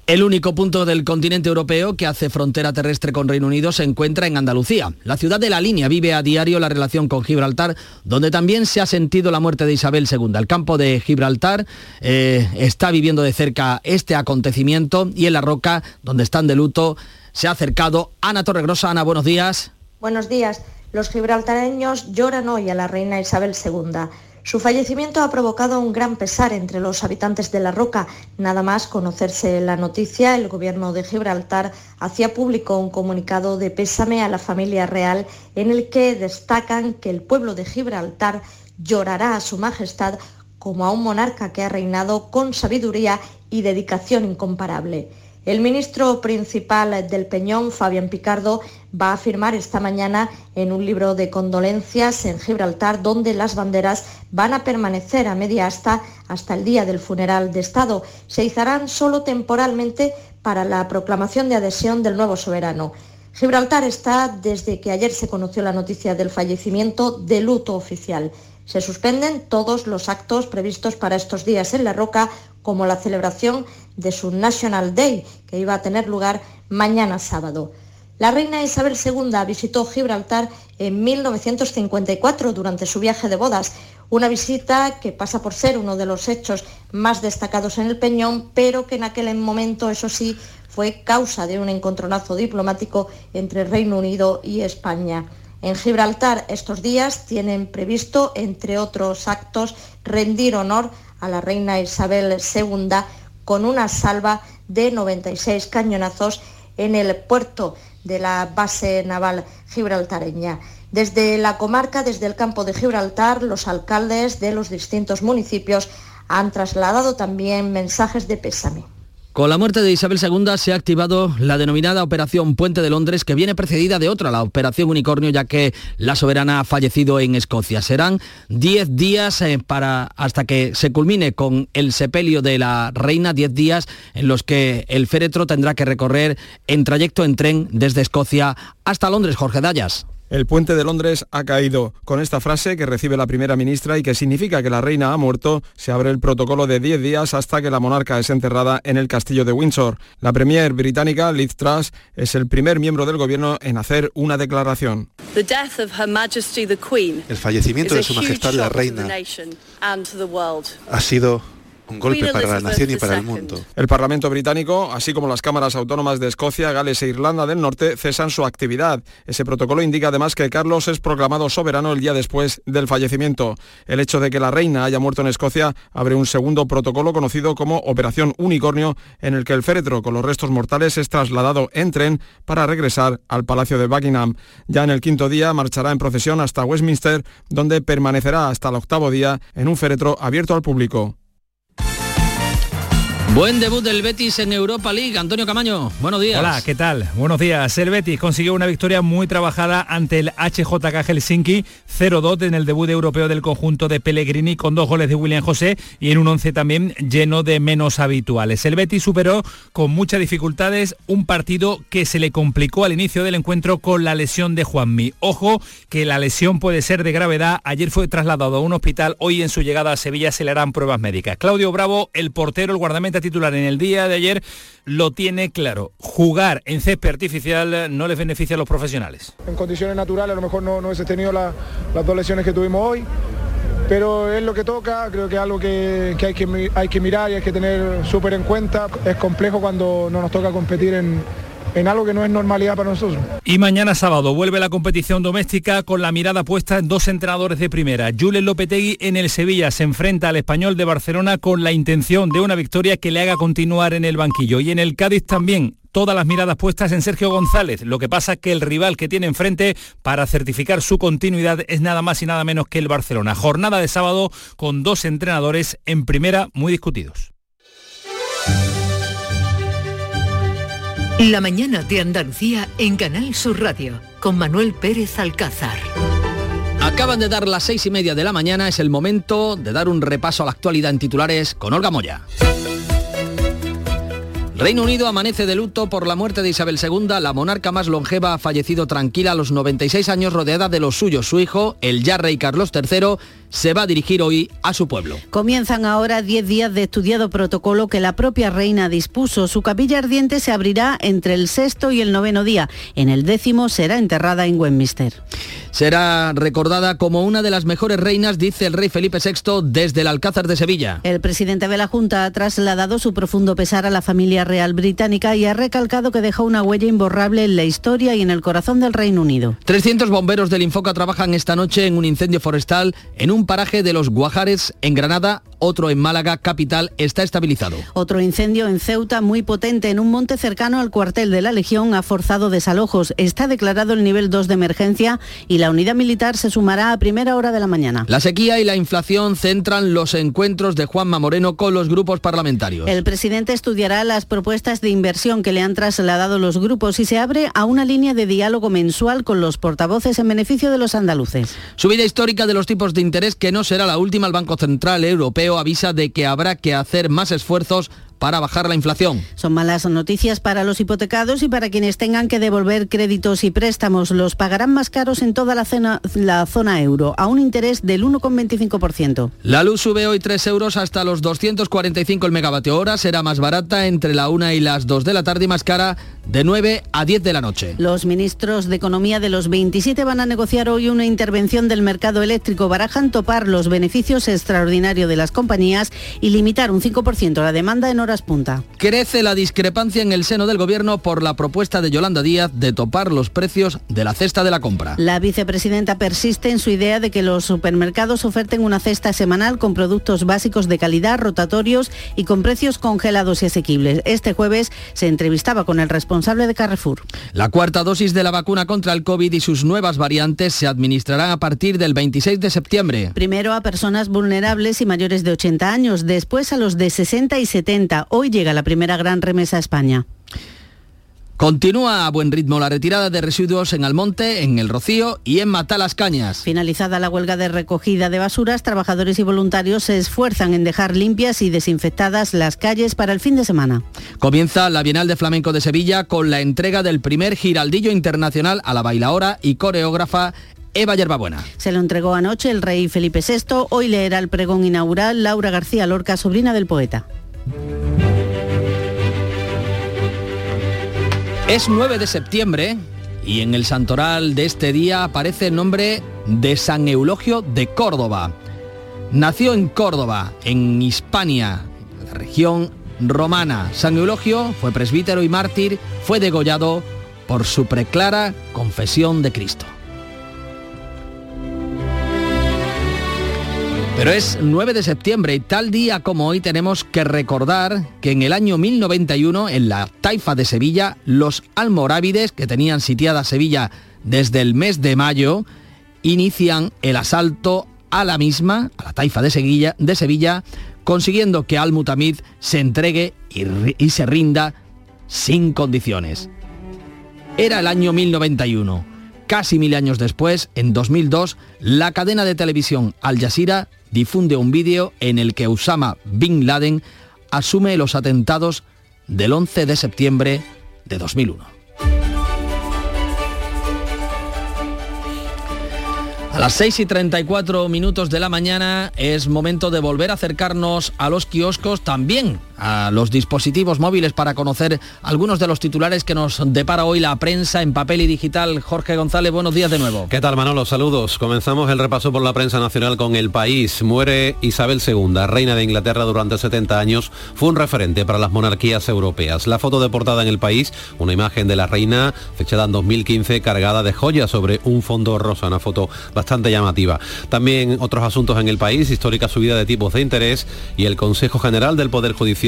El único punto del continente europeo que hace frontera terrestre con Reino Unido se encuentra en Andalucía. La ciudad de la línea vive a diario la relación con Gibraltar, donde también se ha sentido la muerte de Isabel II. El campo de Gibraltar eh, está viviendo de cerca este acontecimiento y en la roca, donde están de luto, se ha acercado Ana Torregrosa. Ana, buenos días. Buenos días. Los gibraltareños lloran hoy a la reina Isabel II. Su fallecimiento ha provocado un gran pesar entre los habitantes de La Roca. Nada más conocerse la noticia, el gobierno de Gibraltar hacía público un comunicado de pésame a la familia real en el que destacan que el pueblo de Gibraltar llorará a su majestad como a un monarca que ha reinado con sabiduría y dedicación incomparable. El ministro principal del Peñón, Fabián Picardo, va a firmar esta mañana en un libro de condolencias en Gibraltar, donde las banderas van a permanecer a media asta hasta el día del funeral de Estado. Se izarán solo temporalmente para la proclamación de adhesión del nuevo soberano. Gibraltar está, desde que ayer se conoció la noticia del fallecimiento, de luto oficial. Se suspenden todos los actos previstos para estos días en La Roca, como la celebración de su National Day, que iba a tener lugar mañana sábado. La reina Isabel II visitó Gibraltar en 1954 durante su viaje de bodas, una visita que pasa por ser uno de los hechos más destacados en el Peñón, pero que en aquel momento, eso sí, fue causa de un encontronazo diplomático entre Reino Unido y España. En Gibraltar estos días tienen previsto, entre otros actos, rendir honor a la reina Isabel II con una salva de 96 cañonazos en el puerto de la base naval gibraltareña. Desde la comarca, desde el campo de Gibraltar, los alcaldes de los distintos municipios han trasladado también mensajes de pésame. Con la muerte de Isabel II se ha activado la denominada Operación Puente de Londres, que viene precedida de otra, la Operación Unicornio, ya que la soberana ha fallecido en Escocia. Serán 10 días eh, para, hasta que se culmine con el sepelio de la reina, 10 días en los que el féretro tendrá que recorrer en trayecto en tren desde Escocia hasta Londres. Jorge Dallas. El puente de Londres ha caído. Con esta frase que recibe la primera ministra y que significa que la reina ha muerto, se abre el protocolo de 10 días hasta que la monarca es enterrada en el castillo de Windsor. La premier británica Liz Truss es el primer miembro del gobierno en hacer una declaración. El fallecimiento de su majestad la reina ha sido un golpe para la nación y para el mundo. El Parlamento británico, así como las cámaras autónomas de Escocia, Gales e Irlanda del Norte, cesan su actividad. Ese protocolo indica además que Carlos es proclamado soberano el día después del fallecimiento. El hecho de que la reina haya muerto en Escocia abre un segundo protocolo conocido como Operación Unicornio, en el que el féretro con los restos mortales es trasladado en tren para regresar al Palacio de Buckingham. Ya en el quinto día marchará en procesión hasta Westminster, donde permanecerá hasta el octavo día en un féretro abierto al público. Buen debut del Betis en Europa League. Antonio Camaño, buenos días. Hola, ¿qué tal? Buenos días. El Betis consiguió una victoria muy trabajada ante el HJK Helsinki 0-2 en el debut europeo del conjunto de Pellegrini con dos goles de William José y en un once también lleno de menos habituales. El Betis superó con muchas dificultades un partido que se le complicó al inicio del encuentro con la lesión de Juanmi. Ojo que la lesión puede ser de gravedad. Ayer fue trasladado a un hospital. Hoy en su llegada a Sevilla se le harán pruebas médicas. Claudio Bravo, el portero, el guardameta titular en el día de ayer lo tiene claro. Jugar en césped artificial no les beneficia a los profesionales. En condiciones naturales a lo mejor no, no hubiese tenido las dos lesiones que tuvimos hoy, pero es lo que toca, creo que es algo que, hay, que hay que mirar y hay que tener súper en cuenta. Es complejo cuando no nos toca competir en, en algo que no es normalidad para nosotros. Y mañana sábado vuelve la competición doméstica con la mirada puesta en dos entrenadores de primera. Julen Lopetegui en el Sevilla se enfrenta al español de Barcelona con la intención de una victoria que le haga continuar en el banquillo. Y en el Cádiz también todas las miradas puestas en Sergio González. Lo que pasa que el rival que tiene enfrente para certificar su continuidad es nada más y nada menos que el Barcelona. Jornada de sábado con dos entrenadores en primera muy discutidos. La mañana de Andalucía en Canal Sur Radio con Manuel Pérez Alcázar. Acaban de dar las seis y media de la mañana, es el momento de dar un repaso a la actualidad en titulares con Olga Moya. Reino Unido amanece de luto por la muerte de Isabel II. La monarca más longeva ha fallecido tranquila a los 96 años rodeada de los suyos. Su hijo, el ya rey Carlos III, se va a dirigir hoy a su pueblo. Comienzan ahora 10 días de estudiado protocolo que la propia reina dispuso. Su capilla ardiente se abrirá entre el sexto y el noveno día. En el décimo será enterrada en Westminster. Será recordada como una de las mejores reinas, dice el rey Felipe VI, desde el Alcázar de Sevilla. El presidente de la Junta ha trasladado su profundo pesar a la familia real británica y ha recalcado que deja una huella imborrable en la historia y en el corazón del Reino Unido. 300 bomberos del Infoca trabajan esta noche en un incendio forestal en un paraje de los Guajares en Granada, otro en Málaga, capital, está estabilizado. Otro incendio en Ceuta muy potente en un monte cercano al cuartel de la Legión ha forzado desalojos. Está declarado el nivel 2 de emergencia y la unidad militar se sumará a primera hora de la mañana. La sequía y la inflación centran los encuentros de Juanma Moreno con los grupos parlamentarios. El presidente estudiará las propuestas de inversión que le han trasladado los grupos y se abre a una línea de diálogo mensual con los portavoces en beneficio de los andaluces. Subida histórica de los tipos de interés que no será la última. El Banco Central Europeo avisa de que habrá que hacer más esfuerzos para bajar la inflación. Son malas noticias para los hipotecados y para quienes tengan que devolver créditos y préstamos. Los pagarán más caros en toda la, zona, la zona euro, a un interés del 1,25%. La luz sube hoy 3 euros hasta los 245 el megavatio hora. Será más barata entre la 1 y las 2 de la tarde y más cara de 9 a 10 de la noche. Los ministros de Economía de los 27 van a negociar hoy una intervención del mercado eléctrico. Barajan topar los beneficios extraordinarios de las compañías y limitar un 5% la demanda en horas punta. Crece la discrepancia en el seno del gobierno por la propuesta de Yolanda Díaz de topar los precios de la cesta de la compra. La vicepresidenta persiste en su idea de que los supermercados oferten una cesta semanal con productos básicos de calidad, rotatorios y con precios congelados y asequibles. Este jueves se entrevistaba con el responsable de Carrefour. La cuarta dosis de la vacuna contra el COVID y sus nuevas variantes se administrarán a partir del 26 de septiembre. Primero a personas vulnerables y mayores de 80 años, después a los de 60 y 70 Hoy llega la primera gran remesa a España. Continúa a buen ritmo la retirada de residuos en Almonte, en El Rocío y en Matalascañas. Finalizada la huelga de recogida de basuras, trabajadores y voluntarios se esfuerzan en dejar limpias y desinfectadas las calles para el fin de semana. Comienza la Bienal de Flamenco de Sevilla con la entrega del primer giraldillo internacional a la bailaora y coreógrafa Eva Yerbabuena. Se lo entregó anoche el rey Felipe VI. Hoy leerá el pregón inaugural Laura García Lorca, sobrina del poeta. Es 9 de septiembre y en el santoral de este día aparece el nombre de San Eulogio de Córdoba. Nació en Córdoba, en Hispania, la región romana. San Eulogio fue presbítero y mártir, fue degollado por su preclara confesión de Cristo. Pero es 9 de septiembre y tal día como hoy tenemos que recordar que en el año 1091, en la taifa de Sevilla, los almorávides, que tenían sitiada Sevilla desde el mes de mayo, inician el asalto a la misma, a la taifa de Sevilla, de Sevilla consiguiendo que Al-Mutamid se entregue y, y se rinda sin condiciones. Era el año 1091. Casi mil años después, en 2002, la cadena de televisión Al Jazeera difunde un vídeo en el que Osama Bin Laden asume los atentados del 11 de septiembre de 2001. A las 6 y 34 minutos de la mañana es momento de volver a acercarnos a los kioscos también a los dispositivos móviles para conocer algunos de los titulares que nos depara hoy la prensa en papel y digital. Jorge González, buenos días de nuevo. ¿Qué tal Manolo? Saludos. Comenzamos el repaso por la prensa nacional con El País. Muere Isabel II, reina de Inglaterra durante 70 años. Fue un referente para las monarquías europeas. La foto de portada en El País, una imagen de la reina fechada en 2015 cargada de joyas sobre un fondo rosa, una foto bastante llamativa. También otros asuntos en El País, histórica subida de tipos de interés y el Consejo General del Poder Judicial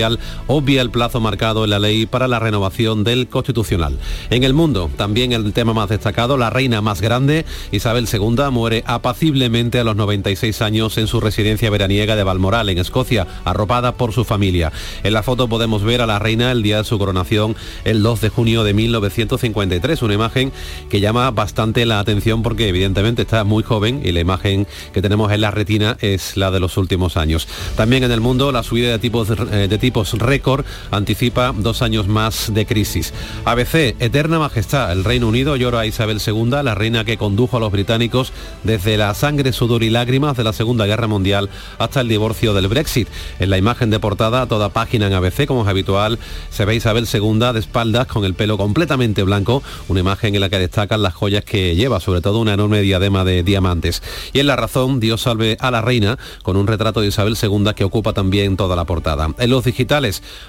obvia el plazo marcado en la ley para la renovación del Constitucional. En el mundo, también el tema más destacado, la reina más grande, Isabel II, muere apaciblemente a los 96 años en su residencia veraniega de Balmoral, en Escocia, arropada por su familia. En la foto podemos ver a la reina el día de su coronación, el 2 de junio de 1953, una imagen que llama bastante la atención porque evidentemente está muy joven y la imagen que tenemos en la retina es la de los últimos años. También en el mundo, la subida de tipos de, de tipos récord anticipa dos años más de crisis. ABC, Eterna Majestad, el Reino Unido llora a Isabel II, la reina que condujo a los británicos desde la sangre, sudor y lágrimas de la Segunda Guerra Mundial hasta el divorcio del Brexit. En la imagen de portada, toda página en ABC, como es habitual, se ve Isabel II de espaldas con el pelo completamente blanco, una imagen en la que destacan las joyas que lleva, sobre todo una enorme diadema de diamantes. Y en La Razón, Dios salve a la reina, con un retrato de Isabel II que ocupa también toda la portada. En los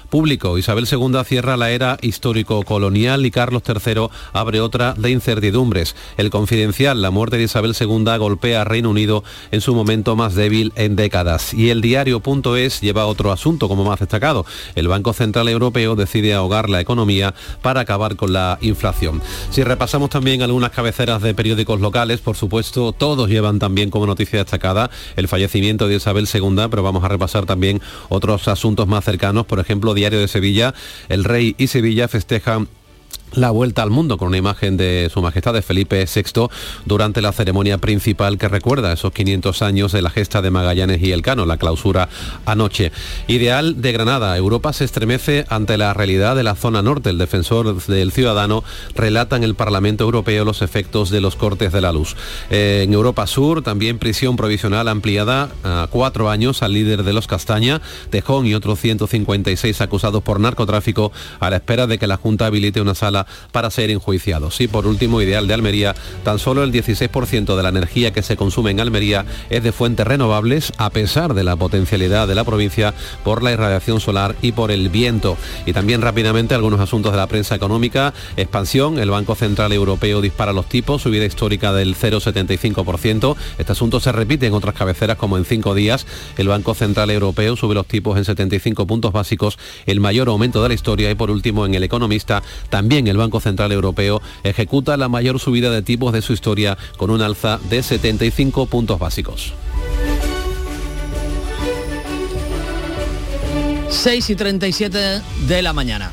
Público, Isabel II cierra la era histórico-colonial y Carlos III abre otra de incertidumbres. El confidencial, la muerte de Isabel II golpea a Reino Unido en su momento más débil en décadas. Y el diario.es lleva otro asunto como más destacado. El Banco Central Europeo decide ahogar la economía para acabar con la inflación. Si repasamos también algunas cabeceras de periódicos locales, por supuesto, todos llevan también como noticia destacada el fallecimiento de Isabel II, pero vamos a repasar también otros asuntos más cercanos por ejemplo, Diario de Sevilla, el rey y Sevilla festejan la vuelta al mundo con una imagen de Su Majestad de Felipe VI durante la ceremonia principal que recuerda esos 500 años de la gesta de Magallanes y Elcano, la clausura anoche. Ideal de Granada, Europa se estremece ante la realidad de la zona norte. El defensor del ciudadano relata en el Parlamento Europeo los efectos de los cortes de la luz. En Europa Sur, también prisión provisional ampliada a cuatro años al líder de los Castaña, Tejón y otros 156 acusados por narcotráfico a la espera de que la Junta habilite una sala para ser enjuiciados. Y por último, Ideal de Almería, tan solo el 16% de la energía que se consume en Almería es de fuentes renovables, a pesar de la potencialidad de la provincia por la irradiación solar y por el viento. Y también rápidamente algunos asuntos de la prensa económica. Expansión, el Banco Central Europeo dispara los tipos, subida histórica del 0,75%. Este asunto se repite en otras cabeceras como en cinco días. El Banco Central Europeo sube los tipos en 75 puntos básicos, el mayor aumento de la historia. Y por último, en el economista, también el Banco Central Europeo ejecuta la mayor subida de tipos de su historia con un alza de 75 puntos básicos. 6 y 37 de la mañana.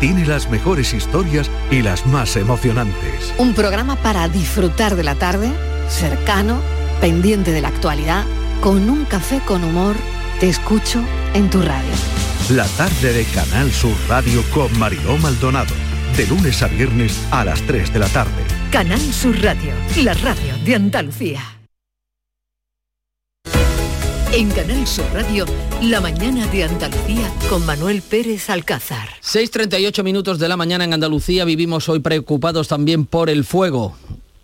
tiene las mejores historias y las más emocionantes. Un programa para disfrutar de la tarde, cercano, pendiente de la actualidad, con un café con humor, te escucho en tu radio. La tarde de Canal Sur Radio con Mariló Maldonado, de lunes a viernes a las 3 de la tarde. Canal Sur Radio, la radio de Andalucía. En Canal Sur Radio, la mañana de Andalucía con Manuel Pérez Alcázar. 6.38 minutos de la mañana en Andalucía vivimos hoy preocupados también por el fuego.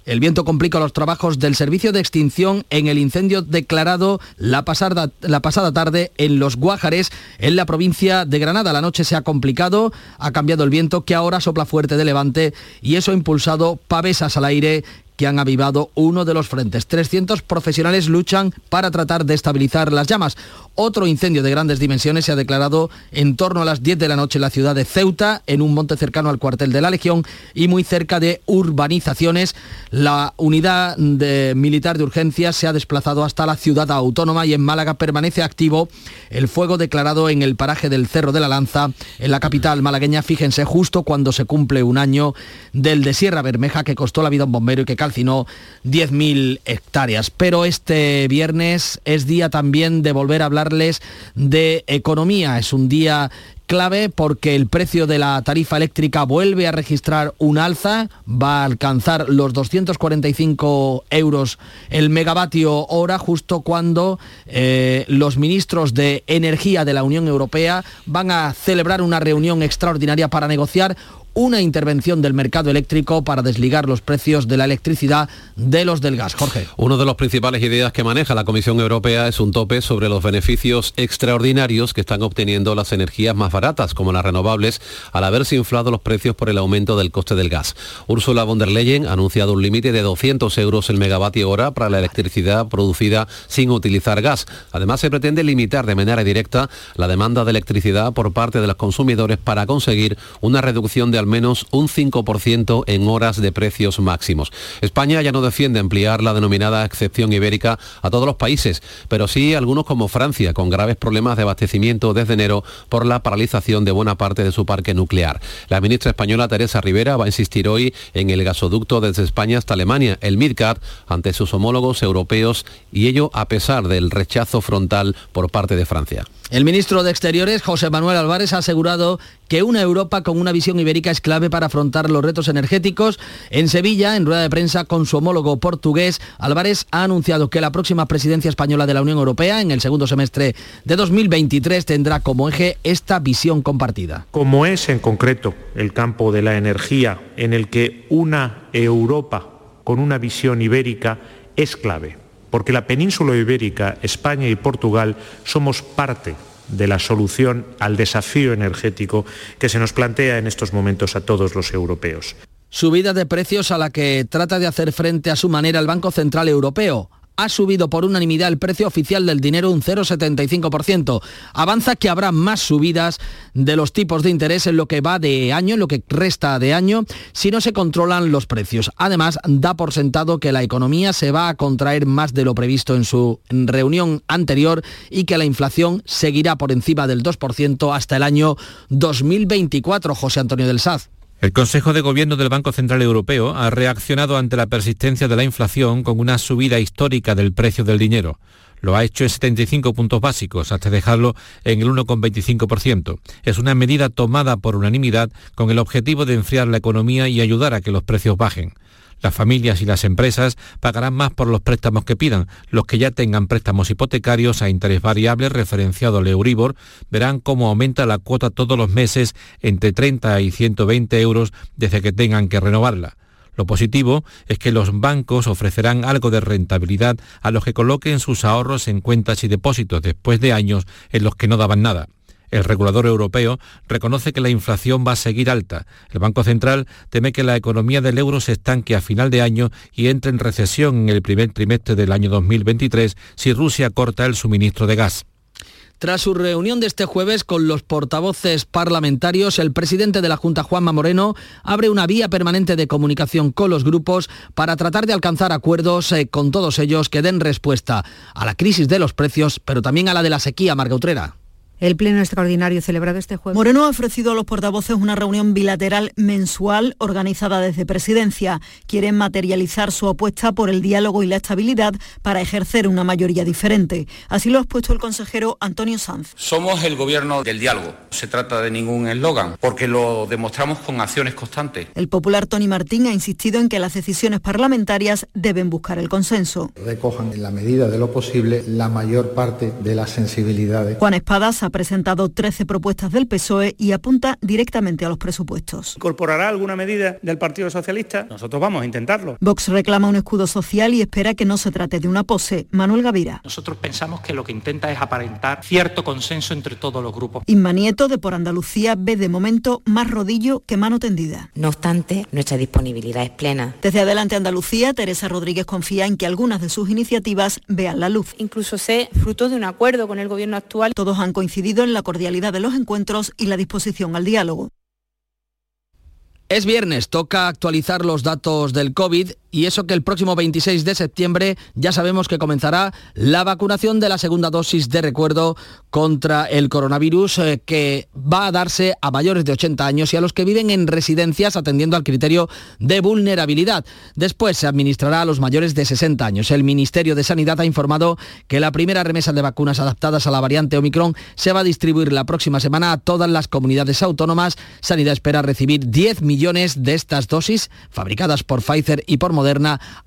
El viento complica los trabajos del servicio de extinción en el incendio declarado la pasada, la pasada tarde en Los Guájares, en la provincia de Granada. La noche se ha complicado, ha cambiado el viento que ahora sopla fuerte de levante y eso ha impulsado pavesas al aire que han avivado uno de los frentes. 300 profesionales luchan para tratar de estabilizar las llamas. Otro incendio de grandes dimensiones se ha declarado en torno a las 10 de la noche en la ciudad de Ceuta, en un monte cercano al cuartel de la Legión y muy cerca de urbanizaciones. La unidad militar de urgencia se ha desplazado hasta la ciudad autónoma y en Málaga permanece activo el fuego declarado en el paraje del Cerro de la Lanza, en la capital malagueña, fíjense, justo cuando se cumple un año del de Sierra Bermeja que costó la vida a un bombero y que calcinó 10.000 hectáreas. Pero este viernes es día también de volver a hablarles de economía. Es un día clave porque el precio de la tarifa eléctrica vuelve a registrar un alza, va a alcanzar los 245 euros el megavatio hora justo cuando eh, los ministros de Energía de la Unión Europea van a celebrar una reunión extraordinaria para negociar una intervención del mercado eléctrico para desligar los precios de la electricidad de los del gas. Jorge. Una de las principales ideas que maneja la Comisión Europea es un tope sobre los beneficios extraordinarios que están obteniendo las energías más baratas, como las renovables, al haberse inflado los precios por el aumento del coste del gas. Ursula von der Leyen ha anunciado un límite de 200 euros el megavatio hora para la electricidad producida sin utilizar gas. Además, se pretende limitar de manera directa la demanda de electricidad por parte de los consumidores para conseguir una reducción de al menos un 5% en horas de precios máximos. España ya no defiende ampliar la denominada excepción ibérica a todos los países, pero sí algunos como Francia, con graves problemas de abastecimiento desde enero por la paralización de buena parte de su parque nuclear. La ministra española Teresa Rivera va a insistir hoy en el gasoducto desde España hasta Alemania, el MidCat, ante sus homólogos europeos y ello a pesar del rechazo frontal por parte de Francia. El ministro de Exteriores, José Manuel Álvarez, ha asegurado que una Europa con una visión ibérica es clave para afrontar los retos energéticos. En Sevilla, en rueda de prensa con su homólogo portugués, Álvarez ha anunciado que la próxima presidencia española de la Unión Europea, en el segundo semestre de 2023, tendrá como eje esta visión compartida. Como es en concreto el campo de la energía, en el que una Europa con una visión ibérica es clave porque la península ibérica, España y Portugal somos parte de la solución al desafío energético que se nos plantea en estos momentos a todos los europeos. Subida de precios a la que trata de hacer frente a su manera el Banco Central Europeo ha subido por unanimidad el precio oficial del dinero un 0,75%. Avanza que habrá más subidas de los tipos de interés en lo que va de año, en lo que resta de año, si no se controlan los precios. Además, da por sentado que la economía se va a contraer más de lo previsto en su reunión anterior y que la inflación seguirá por encima del 2% hasta el año 2024. José Antonio del Saz. El Consejo de Gobierno del Banco Central Europeo ha reaccionado ante la persistencia de la inflación con una subida histórica del precio del dinero. Lo ha hecho en 75 puntos básicos, hasta dejarlo en el 1,25%. Es una medida tomada por unanimidad con el objetivo de enfriar la economía y ayudar a que los precios bajen. Las familias y las empresas pagarán más por los préstamos que pidan. Los que ya tengan préstamos hipotecarios a interés variable referenciado al Euribor verán cómo aumenta la cuota todos los meses entre 30 y 120 euros desde que tengan que renovarla. Lo positivo es que los bancos ofrecerán algo de rentabilidad a los que coloquen sus ahorros en cuentas y depósitos después de años en los que no daban nada. El regulador europeo reconoce que la inflación va a seguir alta. El Banco Central teme que la economía del euro se estanque a final de año y entre en recesión en el primer trimestre del año 2023 si Rusia corta el suministro de gas. Tras su reunión de este jueves con los portavoces parlamentarios, el presidente de la Junta, Juanma Moreno, abre una vía permanente de comunicación con los grupos para tratar de alcanzar acuerdos eh, con todos ellos que den respuesta a la crisis de los precios, pero también a la de la sequía, Marga Utrera. El pleno extraordinario celebrado este jueves. Moreno ha ofrecido a los portavoces una reunión bilateral mensual organizada desde Presidencia. Quieren materializar su apuesta por el diálogo y la estabilidad para ejercer una mayoría diferente. Así lo ha expuesto el consejero Antonio Sanz. Somos el gobierno del diálogo. No se trata de ningún eslogan, porque lo demostramos con acciones constantes. El popular Tony Martín ha insistido en que las decisiones parlamentarias deben buscar el consenso. Recojan en la medida de lo posible la mayor parte de las sensibilidades. Juan Espadas ha presentado 13 propuestas del PSOE y apunta directamente a los presupuestos. ¿Incorporará alguna medida del Partido Socialista? Nosotros vamos a intentarlo. Vox reclama un escudo social y espera que no se trate de una pose. Manuel Gavira. Nosotros pensamos que lo que intenta es aparentar cierto consenso entre todos los grupos. Inma Nieto, de Por Andalucía, ve de momento más rodillo que mano tendida. No obstante, nuestra disponibilidad es plena. Desde Adelante Andalucía, Teresa Rodríguez confía en que algunas de sus iniciativas vean la luz. Incluso sé fruto de un acuerdo con el gobierno actual. Todos han coincidido en la cordialidad de los encuentros y la disposición al diálogo. Es viernes, toca actualizar los datos del COVID y eso que el próximo 26 de septiembre ya sabemos que comenzará la vacunación de la segunda dosis de recuerdo contra el coronavirus eh, que va a darse a mayores de 80 años y a los que viven en residencias atendiendo al criterio de vulnerabilidad. Después se administrará a los mayores de 60 años. El Ministerio de Sanidad ha informado que la primera remesa de vacunas adaptadas a la variante Omicron se va a distribuir la próxima semana a todas las comunidades autónomas. Sanidad espera recibir 10 millones de estas dosis fabricadas por Pfizer y por Moderna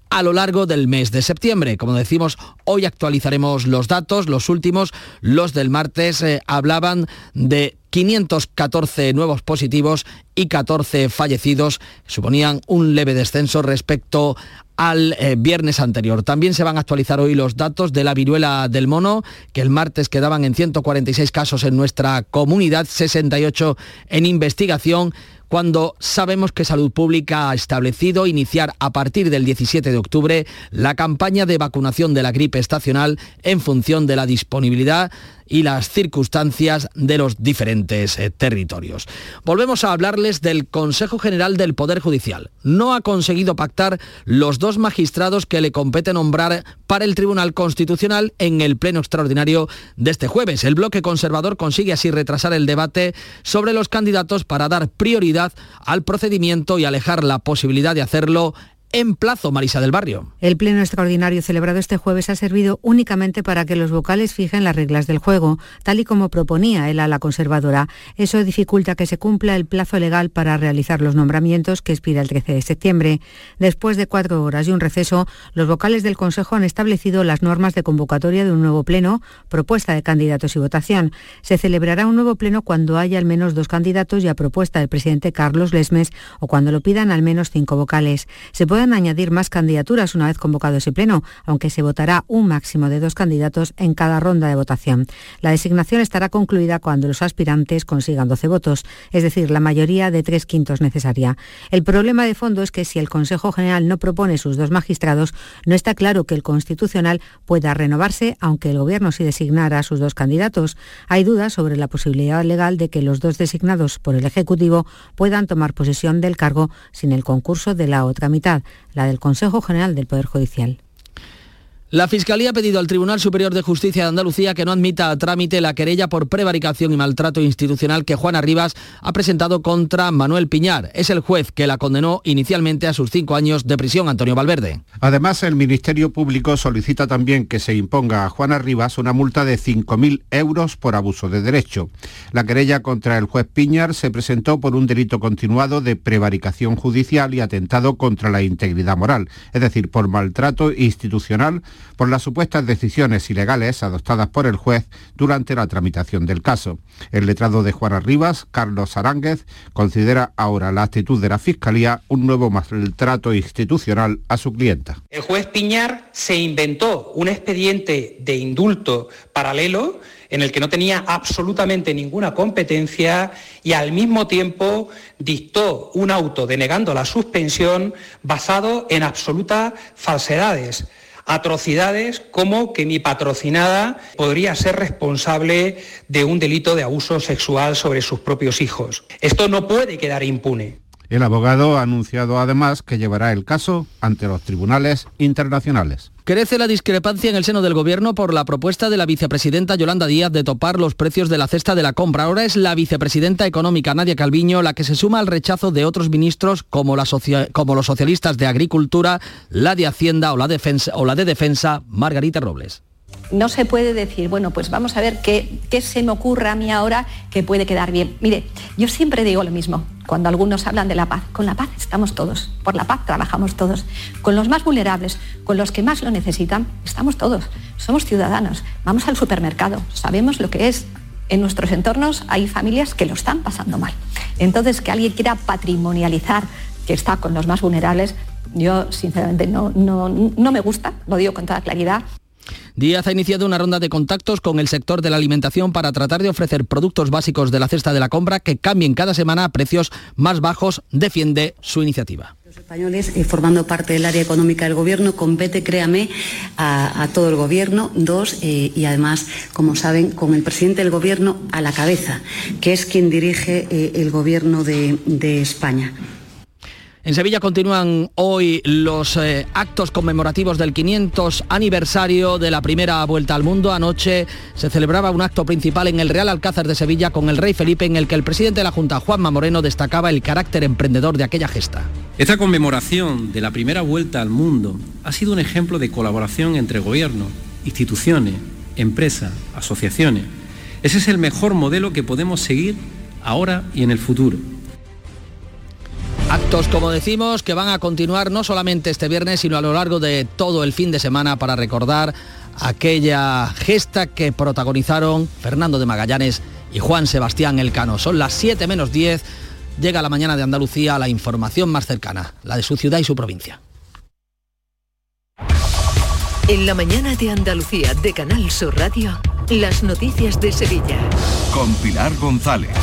a lo largo del mes de septiembre. Como decimos, hoy actualizaremos los datos, los últimos, los del martes eh, hablaban de 514 nuevos positivos y 14 fallecidos, suponían un leve descenso respecto al eh, viernes anterior. También se van a actualizar hoy los datos de la viruela del mono, que el martes quedaban en 146 casos en nuestra comunidad, 68 en investigación cuando sabemos que Salud Pública ha establecido iniciar a partir del 17 de octubre la campaña de vacunación de la gripe estacional en función de la disponibilidad y las circunstancias de los diferentes eh, territorios. Volvemos a hablarles del Consejo General del Poder Judicial. No ha conseguido pactar los dos magistrados que le compete nombrar para el Tribunal Constitucional en el Pleno Extraordinario de este jueves. El bloque conservador consigue así retrasar el debate sobre los candidatos para dar prioridad al procedimiento y alejar la posibilidad de hacerlo en plazo, Marisa del Barrio. El pleno extraordinario celebrado este jueves ha servido únicamente para que los vocales fijen las reglas del juego, tal y como proponía el ala conservadora. Eso dificulta que se cumpla el plazo legal para realizar los nombramientos que expira el 13 de septiembre. Después de cuatro horas y un receso, los vocales del Consejo han establecido las normas de convocatoria de un nuevo pleno, propuesta de candidatos y votación. Se celebrará un nuevo pleno cuando haya al menos dos candidatos y a propuesta del presidente Carlos Lesmes o cuando lo pidan al menos cinco vocales. Pueden añadir más candidaturas una vez convocado ese pleno, aunque se votará un máximo de dos candidatos en cada ronda de votación. La designación estará concluida cuando los aspirantes consigan 12 votos, es decir, la mayoría de tres quintos necesaria. El problema de fondo es que si el Consejo General no propone sus dos magistrados, no está claro que el Constitucional pueda renovarse, aunque el Gobierno sí designara a sus dos candidatos. Hay dudas sobre la posibilidad legal de que los dos designados por el Ejecutivo puedan tomar posesión del cargo sin el concurso de la otra mitad la del Consejo General del Poder Judicial. La Fiscalía ha pedido al Tribunal Superior de Justicia de Andalucía que no admita a trámite la querella por prevaricación y maltrato institucional que Juana Rivas ha presentado contra Manuel Piñar. Es el juez que la condenó inicialmente a sus cinco años de prisión, Antonio Valverde. Además, el Ministerio Público solicita también que se imponga a Juana Rivas una multa de 5.000 euros por abuso de derecho. La querella contra el juez Piñar se presentó por un delito continuado de prevaricación judicial y atentado contra la integridad moral, es decir, por maltrato institucional por las supuestas decisiones ilegales adoptadas por el juez durante la tramitación del caso. El letrado de Juana Rivas, Carlos Aránguez, considera ahora la actitud de la Fiscalía un nuevo maltrato institucional a su clienta. El juez Piñar se inventó un expediente de indulto paralelo en el que no tenía absolutamente ninguna competencia y al mismo tiempo dictó un auto denegando la suspensión basado en absolutas falsedades atrocidades como que mi patrocinada podría ser responsable de un delito de abuso sexual sobre sus propios hijos. Esto no puede quedar impune. El abogado ha anunciado además que llevará el caso ante los tribunales internacionales. Crece la discrepancia en el seno del Gobierno por la propuesta de la vicepresidenta Yolanda Díaz de topar los precios de la cesta de la compra. Ahora es la vicepresidenta económica Nadia Calviño la que se suma al rechazo de otros ministros como, los socialistas de Agricultura, la de Hacienda o la, de Defensa, Margarita Robles no se puede decir, bueno, pues vamos a ver qué, qué, se me ocurre a mí ahora que puede quedar bien. Mire, yo siempre digo lo mismo, cuando algunos hablan de la paz, con la paz estamos todos, por la paz trabajamos todos, con los más vulnerables, con los que más lo necesitan, estamos todos, somos ciudadanos, vamos al supermercado, sabemos lo que es en nuestros entornos hay familias que lo están pasando mal. Entonces, que alguien quiera patrimonializar que está con los más vulnerables, yo sinceramente no, no, no me gusta, lo digo con toda claridad. Díaz ha iniciado una ronda de contactos con el sector de la alimentación para tratar de ofrecer productos básicos de la cesta de la compra que cambien cada semana a precios más bajos. Defiende su iniciativa españoles, eh, formando parte del área económica del Gobierno, compete, créame, a, todo el Gobierno, dos, eh, y además, como saben, con el presidente del Gobierno a la cabeza, que es quien dirige eh, el Gobierno de España. En Sevilla continúan hoy los eh, actos conmemorativos del 500 aniversario de la primera vuelta al mundo. Anoche se celebraba un acto principal en el Real Alcázar de Sevilla con el rey Felipe en el que el presidente de la Junta, Juanma Moreno, destacaba el carácter emprendedor de aquella gesta. Esta conmemoración de la primera vuelta al mundo ha sido un ejemplo de colaboración entre gobiernos, instituciones, empresas, asociaciones. Ese es el mejor modelo que podemos seguir ahora y en el futuro. Actos, como decimos, que van a continuar no solamente este viernes, sino a lo largo de todo el fin de semana para recordar aquella gesta que protagonizaron Fernando de Magallanes y Juan Sebastián Elcano. Son las 7 menos 10, llega la mañana de Andalucía la información más cercana, la de su ciudad y su provincia. En la mañana de Andalucía de Canal Sur Radio, las noticias de Sevilla. Con Pilar González.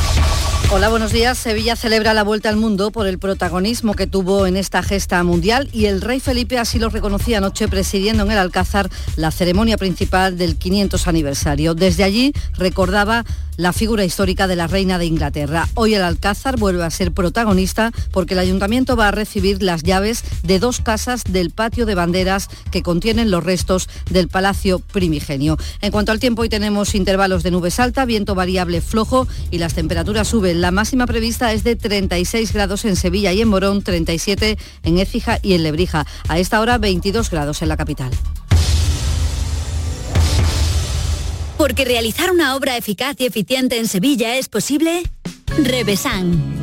Hola, buenos días. Sevilla celebra la vuelta al mundo por el protagonismo que tuvo en esta gesta mundial y el rey Felipe así lo reconocía anoche presidiendo en el Alcázar la ceremonia principal del 500 aniversario. Desde allí recordaba la figura histórica de la reina de Inglaterra. Hoy el Alcázar vuelve a ser protagonista porque el ayuntamiento va a recibir las llaves de dos casas del patio de banderas que contienen los restos del palacio primigenio. En cuanto al tiempo, hoy tenemos intervalos de nubes alta, viento variable flojo y las temperaturas suben. La máxima prevista es de 36 grados en Sevilla y en Morón, 37 en Écija y en Lebrija. A esta hora 22 grados en la capital. Porque realizar una obra eficaz y eficiente en Sevilla es posible. Revesan.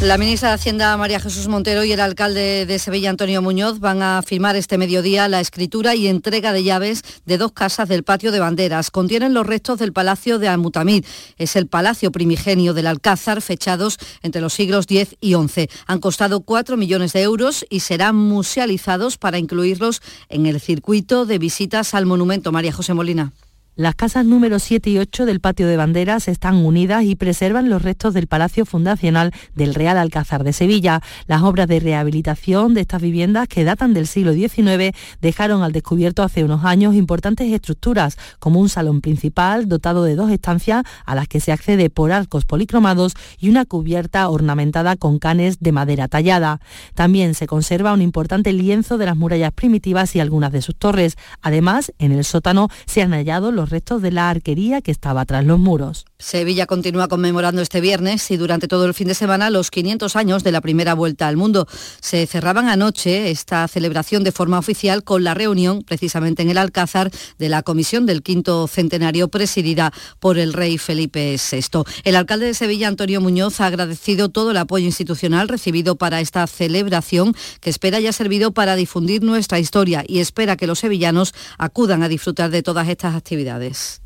La ministra de Hacienda María Jesús Montero y el alcalde de Sevilla Antonio Muñoz van a firmar este mediodía la escritura y entrega de llaves de dos casas del patio de banderas. Contienen los restos del Palacio de Almutamid. Es el palacio primigenio del Alcázar, fechados entre los siglos X y XI. Han costado 4 millones de euros y serán musealizados para incluirlos en el circuito de visitas al monumento. María José Molina. Las casas número 7 y 8 del patio de banderas están unidas y preservan los restos del Palacio Fundacional del Real Alcázar de Sevilla. Las obras de rehabilitación de estas viviendas, que datan del siglo XIX, dejaron al descubierto hace unos años importantes estructuras, como un salón principal dotado de dos estancias a las que se accede por arcos policromados y una cubierta ornamentada con canes de madera tallada. También se conserva un importante lienzo de las murallas primitivas y algunas de sus torres. Además, en el sótano se han hallado los restos de la arquería que estaba tras los muros. Sevilla continúa conmemorando este viernes y durante todo el fin de semana los 500 años de la primera vuelta al mundo. Se cerraban anoche esta celebración de forma oficial con la reunión precisamente en el Alcázar de la Comisión del Quinto Centenario presidida por el rey Felipe VI. El alcalde de Sevilla, Antonio Muñoz, ha agradecido todo el apoyo institucional recibido para esta celebración que espera haya servido para difundir nuestra historia y espera que los sevillanos acudan a disfrutar de todas estas actividades.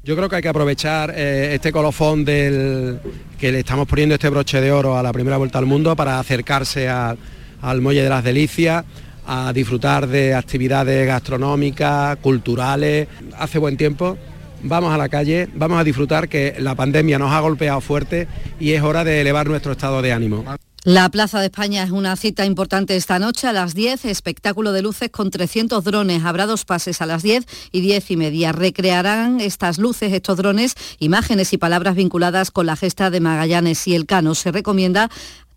Yo creo que hay que aprovechar eh, este colofón del que le estamos poniendo este broche de oro a la primera vuelta al mundo para acercarse al Muelle de las Delicias, a disfrutar de actividades gastronómicas, culturales. Hace buen tiempo, vamos a la calle, vamos a disfrutar que la pandemia nos ha golpeado fuerte y es hora de elevar nuestro estado de ánimo. La Plaza de España es una cita importante esta noche a las 10, espectáculo de luces con 300 drones. Habrá dos pases a las 10 y 10 y media. Recrearán estas luces, estos drones, imágenes y palabras vinculadas con la gesta de Magallanes y el Cano. Se recomienda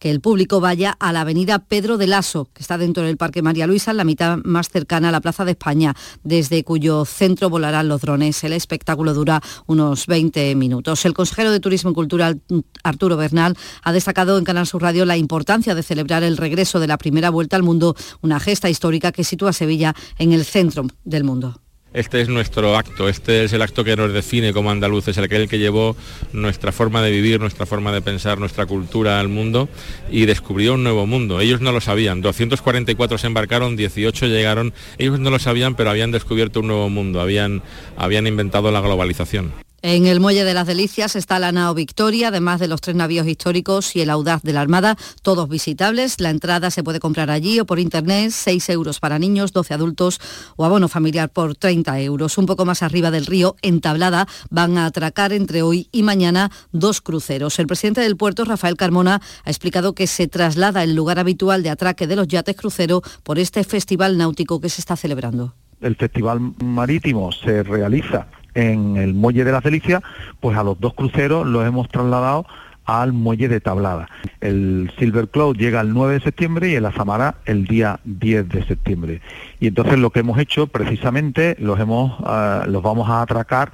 el público vaya a la avenida Pedro de Lasso, que está dentro del Parque María Luisa, en la mitad más cercana a la Plaza de España, desde cuyo centro volarán los drones. El espectáculo dura unos 20 minutos. El consejero de Turismo y Cultural, Arturo Bernal, ha destacado en Canal Sur Radio la importancia de celebrar el regreso de la primera vuelta al mundo, una gesta histórica que sitúa a Sevilla en el centro del mundo este es nuestro acto, este es el acto que nos define como andaluces, el que llevó nuestra forma de vivir, nuestra forma de pensar, nuestra cultura al mundo y descubrió un nuevo mundo. Ellos no lo sabían, 244 se embarcaron, 18 llegaron, ellos no lo sabían, pero habían descubierto un nuevo mundo, habían, habían inventado la globalización. En el Muelle de las Delicias está la nao Victoria, además de los tres navíos históricos y el Audaz de la Armada, todos visitables. La entrada se puede comprar allí o por internet, 6 euros para niños, 12 adultos o abono familiar por 30 euros. Un poco más arriba del río, en Tablada, van a atracar entre hoy y mañana dos cruceros. El presidente del puerto, Rafael Carmona, ha explicado que se traslada el lugar habitual de atraque de los yates crucero por este festival náutico que se está celebrando. El festival marítimo se realiza en el muelle de las Delicias, pues a los dos cruceros los hemos trasladado al muelle de Tablada. El Silver Cloud llega el 9 de septiembre y el Azamara el día 10 de septiembre. Y entonces lo que hemos hecho precisamente los hemos ah, los vamos a atracar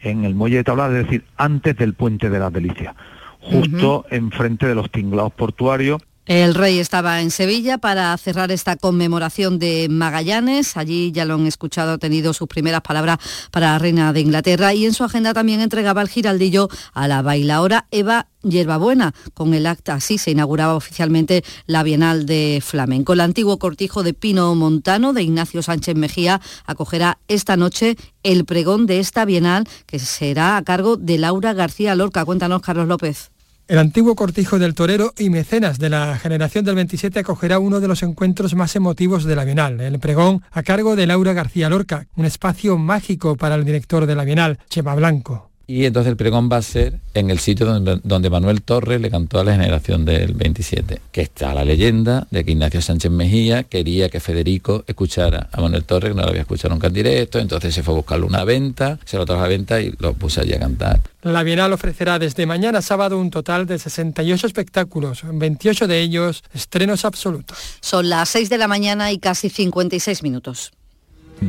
en el muelle de Tablada, es decir, antes del puente de las Delicias, justo enfrente de los tinglados portuarios el rey estaba en Sevilla para cerrar esta conmemoración de Magallanes. Allí ya lo han escuchado, ha tenido sus primeras palabras para la reina de Inglaterra y en su agenda también entregaba el giraldillo a la bailaora Eva Yerbabuena. Con el acta así se inauguraba oficialmente la Bienal de Flamenco. El antiguo cortijo de Pino Montano de Ignacio Sánchez Mejía acogerá esta noche el pregón de esta Bienal que será a cargo de Laura García Lorca. Cuéntanos, Carlos López. El antiguo cortijo del torero y mecenas de la generación del 27 acogerá uno de los encuentros más emotivos de la Bienal, el pregón a cargo de Laura García Lorca, un espacio mágico para el director de la Bienal, Chema Blanco. Y entonces el pregón va a ser en el sitio donde, Manuel Torres le cantó a la generación del 27, que está la leyenda de que Ignacio Sánchez Mejía quería que Federico escuchara a Manuel Torres, que no lo había escuchado nunca en directo, entonces se fue a buscarle una venta, se lo trajo a la venta y lo puse allí a cantar. La Bienal ofrecerá desde mañana sábado un total de 68 espectáculos, 28 de ellos estrenos absolutos. Son las 6 de la mañana y casi 56 minutos.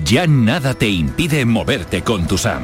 Ya nada te impide moverte con tu SAM.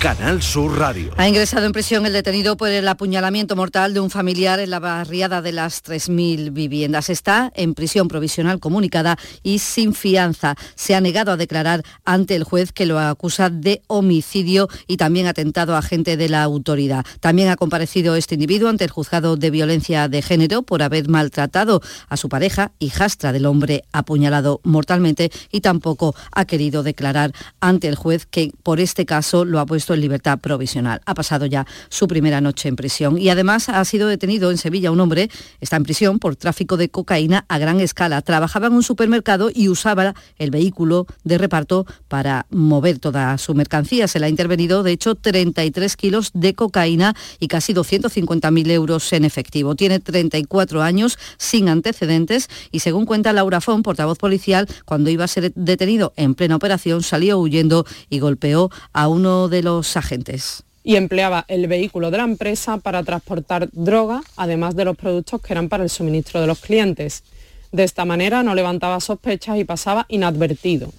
Canal Sur Radio. Ha ingresado en prisión el detenido por el apuñalamiento mortal de un familiar en la barriada de las 3.000 viviendas. Está en prisión provisional comunicada y sin fianza. Se ha negado a declarar ante el juez que lo acusa de homicidio y también atentado a agente de la autoridad. También ha comparecido este individuo ante el juzgado de violencia de género por haber maltratado a su pareja, hijastra del hombre apuñalado mortalmente y tampoco ha querido declarar ante el juez que por este caso lo ha puesto en libertad provisional. Ha pasado ya su primera noche en prisión y además ha sido detenido en Sevilla un hombre, está en prisión por tráfico de cocaína a gran escala. Trabajaba en un supermercado y usaba el vehículo de reparto para mover toda su mercancía. Se le ha intervenido, de hecho, 33 kilos de cocaína y casi 250.000 euros en efectivo. Tiene 34 años, sin antecedentes y según cuenta Laura Fon, portavoz policial, cuando iba a ser detenido en plena operación, salió huyendo y golpeó a uno de los agentes y empleaba el vehículo de la empresa para transportar droga, además de los productos que eran para el suministro de los clientes. De esta manera no levantaba sospechas y pasaba inadvertido.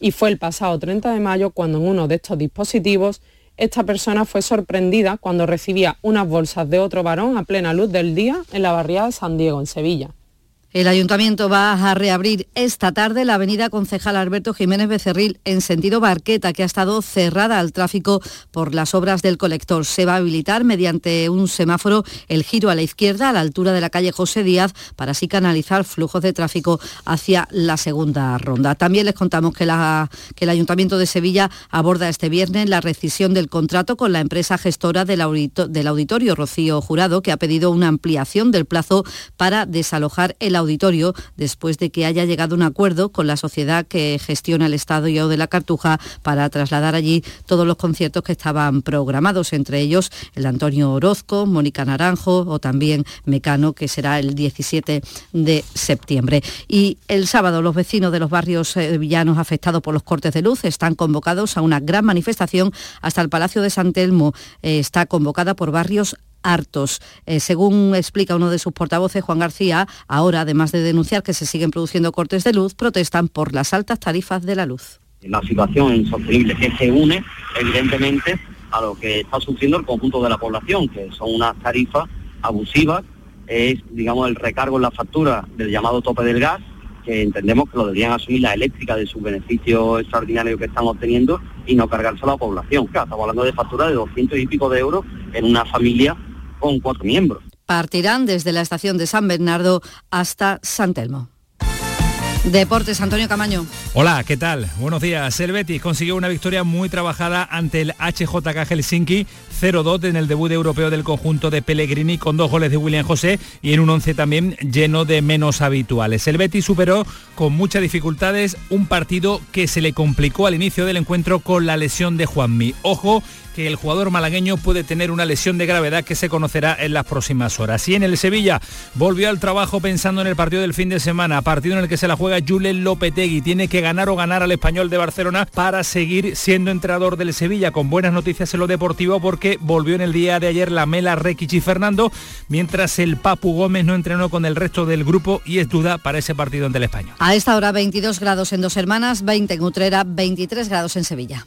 Y fue el pasado 30 de mayo cuando en uno de estos dispositivos esta persona fue sorprendida cuando recibía unas bolsas de otro varón a plena luz del día en la barriada de San Diego, en Sevilla. El ayuntamiento va a reabrir esta tarde la avenida Concejal Alberto Jiménez Becerril en sentido Barqueta, que ha estado cerrada al tráfico por las obras del colector. Se va a habilitar mediante un semáforo el giro a la izquierda a la altura de la calle José Díaz para así canalizar flujos de tráfico hacia la segunda ronda. También les contamos que, el Ayuntamiento de Sevilla aborda este viernes la rescisión del contrato con la empresa gestora del, del auditorio Rocío Jurado, que ha pedido una ampliación del plazo para desalojar el auditorio auditorio después de que haya llegado un acuerdo con la sociedad que gestiona el Estadio de la Cartuja para trasladar allí todos los conciertos que estaban programados, entre ellos el Antonio Orozco, Mónica Naranjo o también Mecano, que será el 17 de septiembre. Y el sábado los vecinos de los barrios villanos afectados por los cortes de luz están convocados a una gran manifestación hasta el Palacio de San Telmo. Eh, está convocada por barrios hartos. Eh, según explica uno de sus portavoces, Juan García, ahora, además de denunciar que se siguen produciendo cortes de luz, protestan por las altas tarifas de la luz. La situación insostenible que se une, evidentemente, a lo que está sufriendo el conjunto de la población, que son unas tarifas abusivas, es, digamos, el recargo en la factura del llamado tope del gas, que entendemos que lo deberían asumir la eléctrica de sus beneficios extraordinarios que están obteniendo y no cargarse a la población. Estamos hablando de facturas de 200 y pico de euros en una familia con cuatro miembros. Partirán desde la estación de San Bernardo hasta San Telmo. Deportes, Antonio Camaño. Hola, ¿qué tal? Buenos días. El Betis consiguió una victoria muy trabajada ante el HJK Helsinki 0-2 en el debut europeo del conjunto de Pellegrini con dos goles de William José y en un once también lleno de menos habituales. El Betis superó con muchas dificultades un partido que se le complicó al inicio del encuentro con la lesión de Juanmi. Ojo que el jugador malagueño puede tener una lesión de gravedad que se conocerá en las próximas horas. Y en el Sevilla volvió al trabajo pensando en el partido del fin de semana, partido en el que se la juega Julen Lopetegui. Tiene que ganar o ganar al español de Barcelona para seguir siendo entrenador del Sevilla, con buenas noticias en lo deportivo porque volvió en el día de ayer la Mela Requichi Fernando, mientras el Papu Gómez no entrenó con el resto del grupo y es duda para ese partido ante el español. A esta hora 22 grados en Dos Hermanas, 20 en Utrera, 23 grados en Sevilla.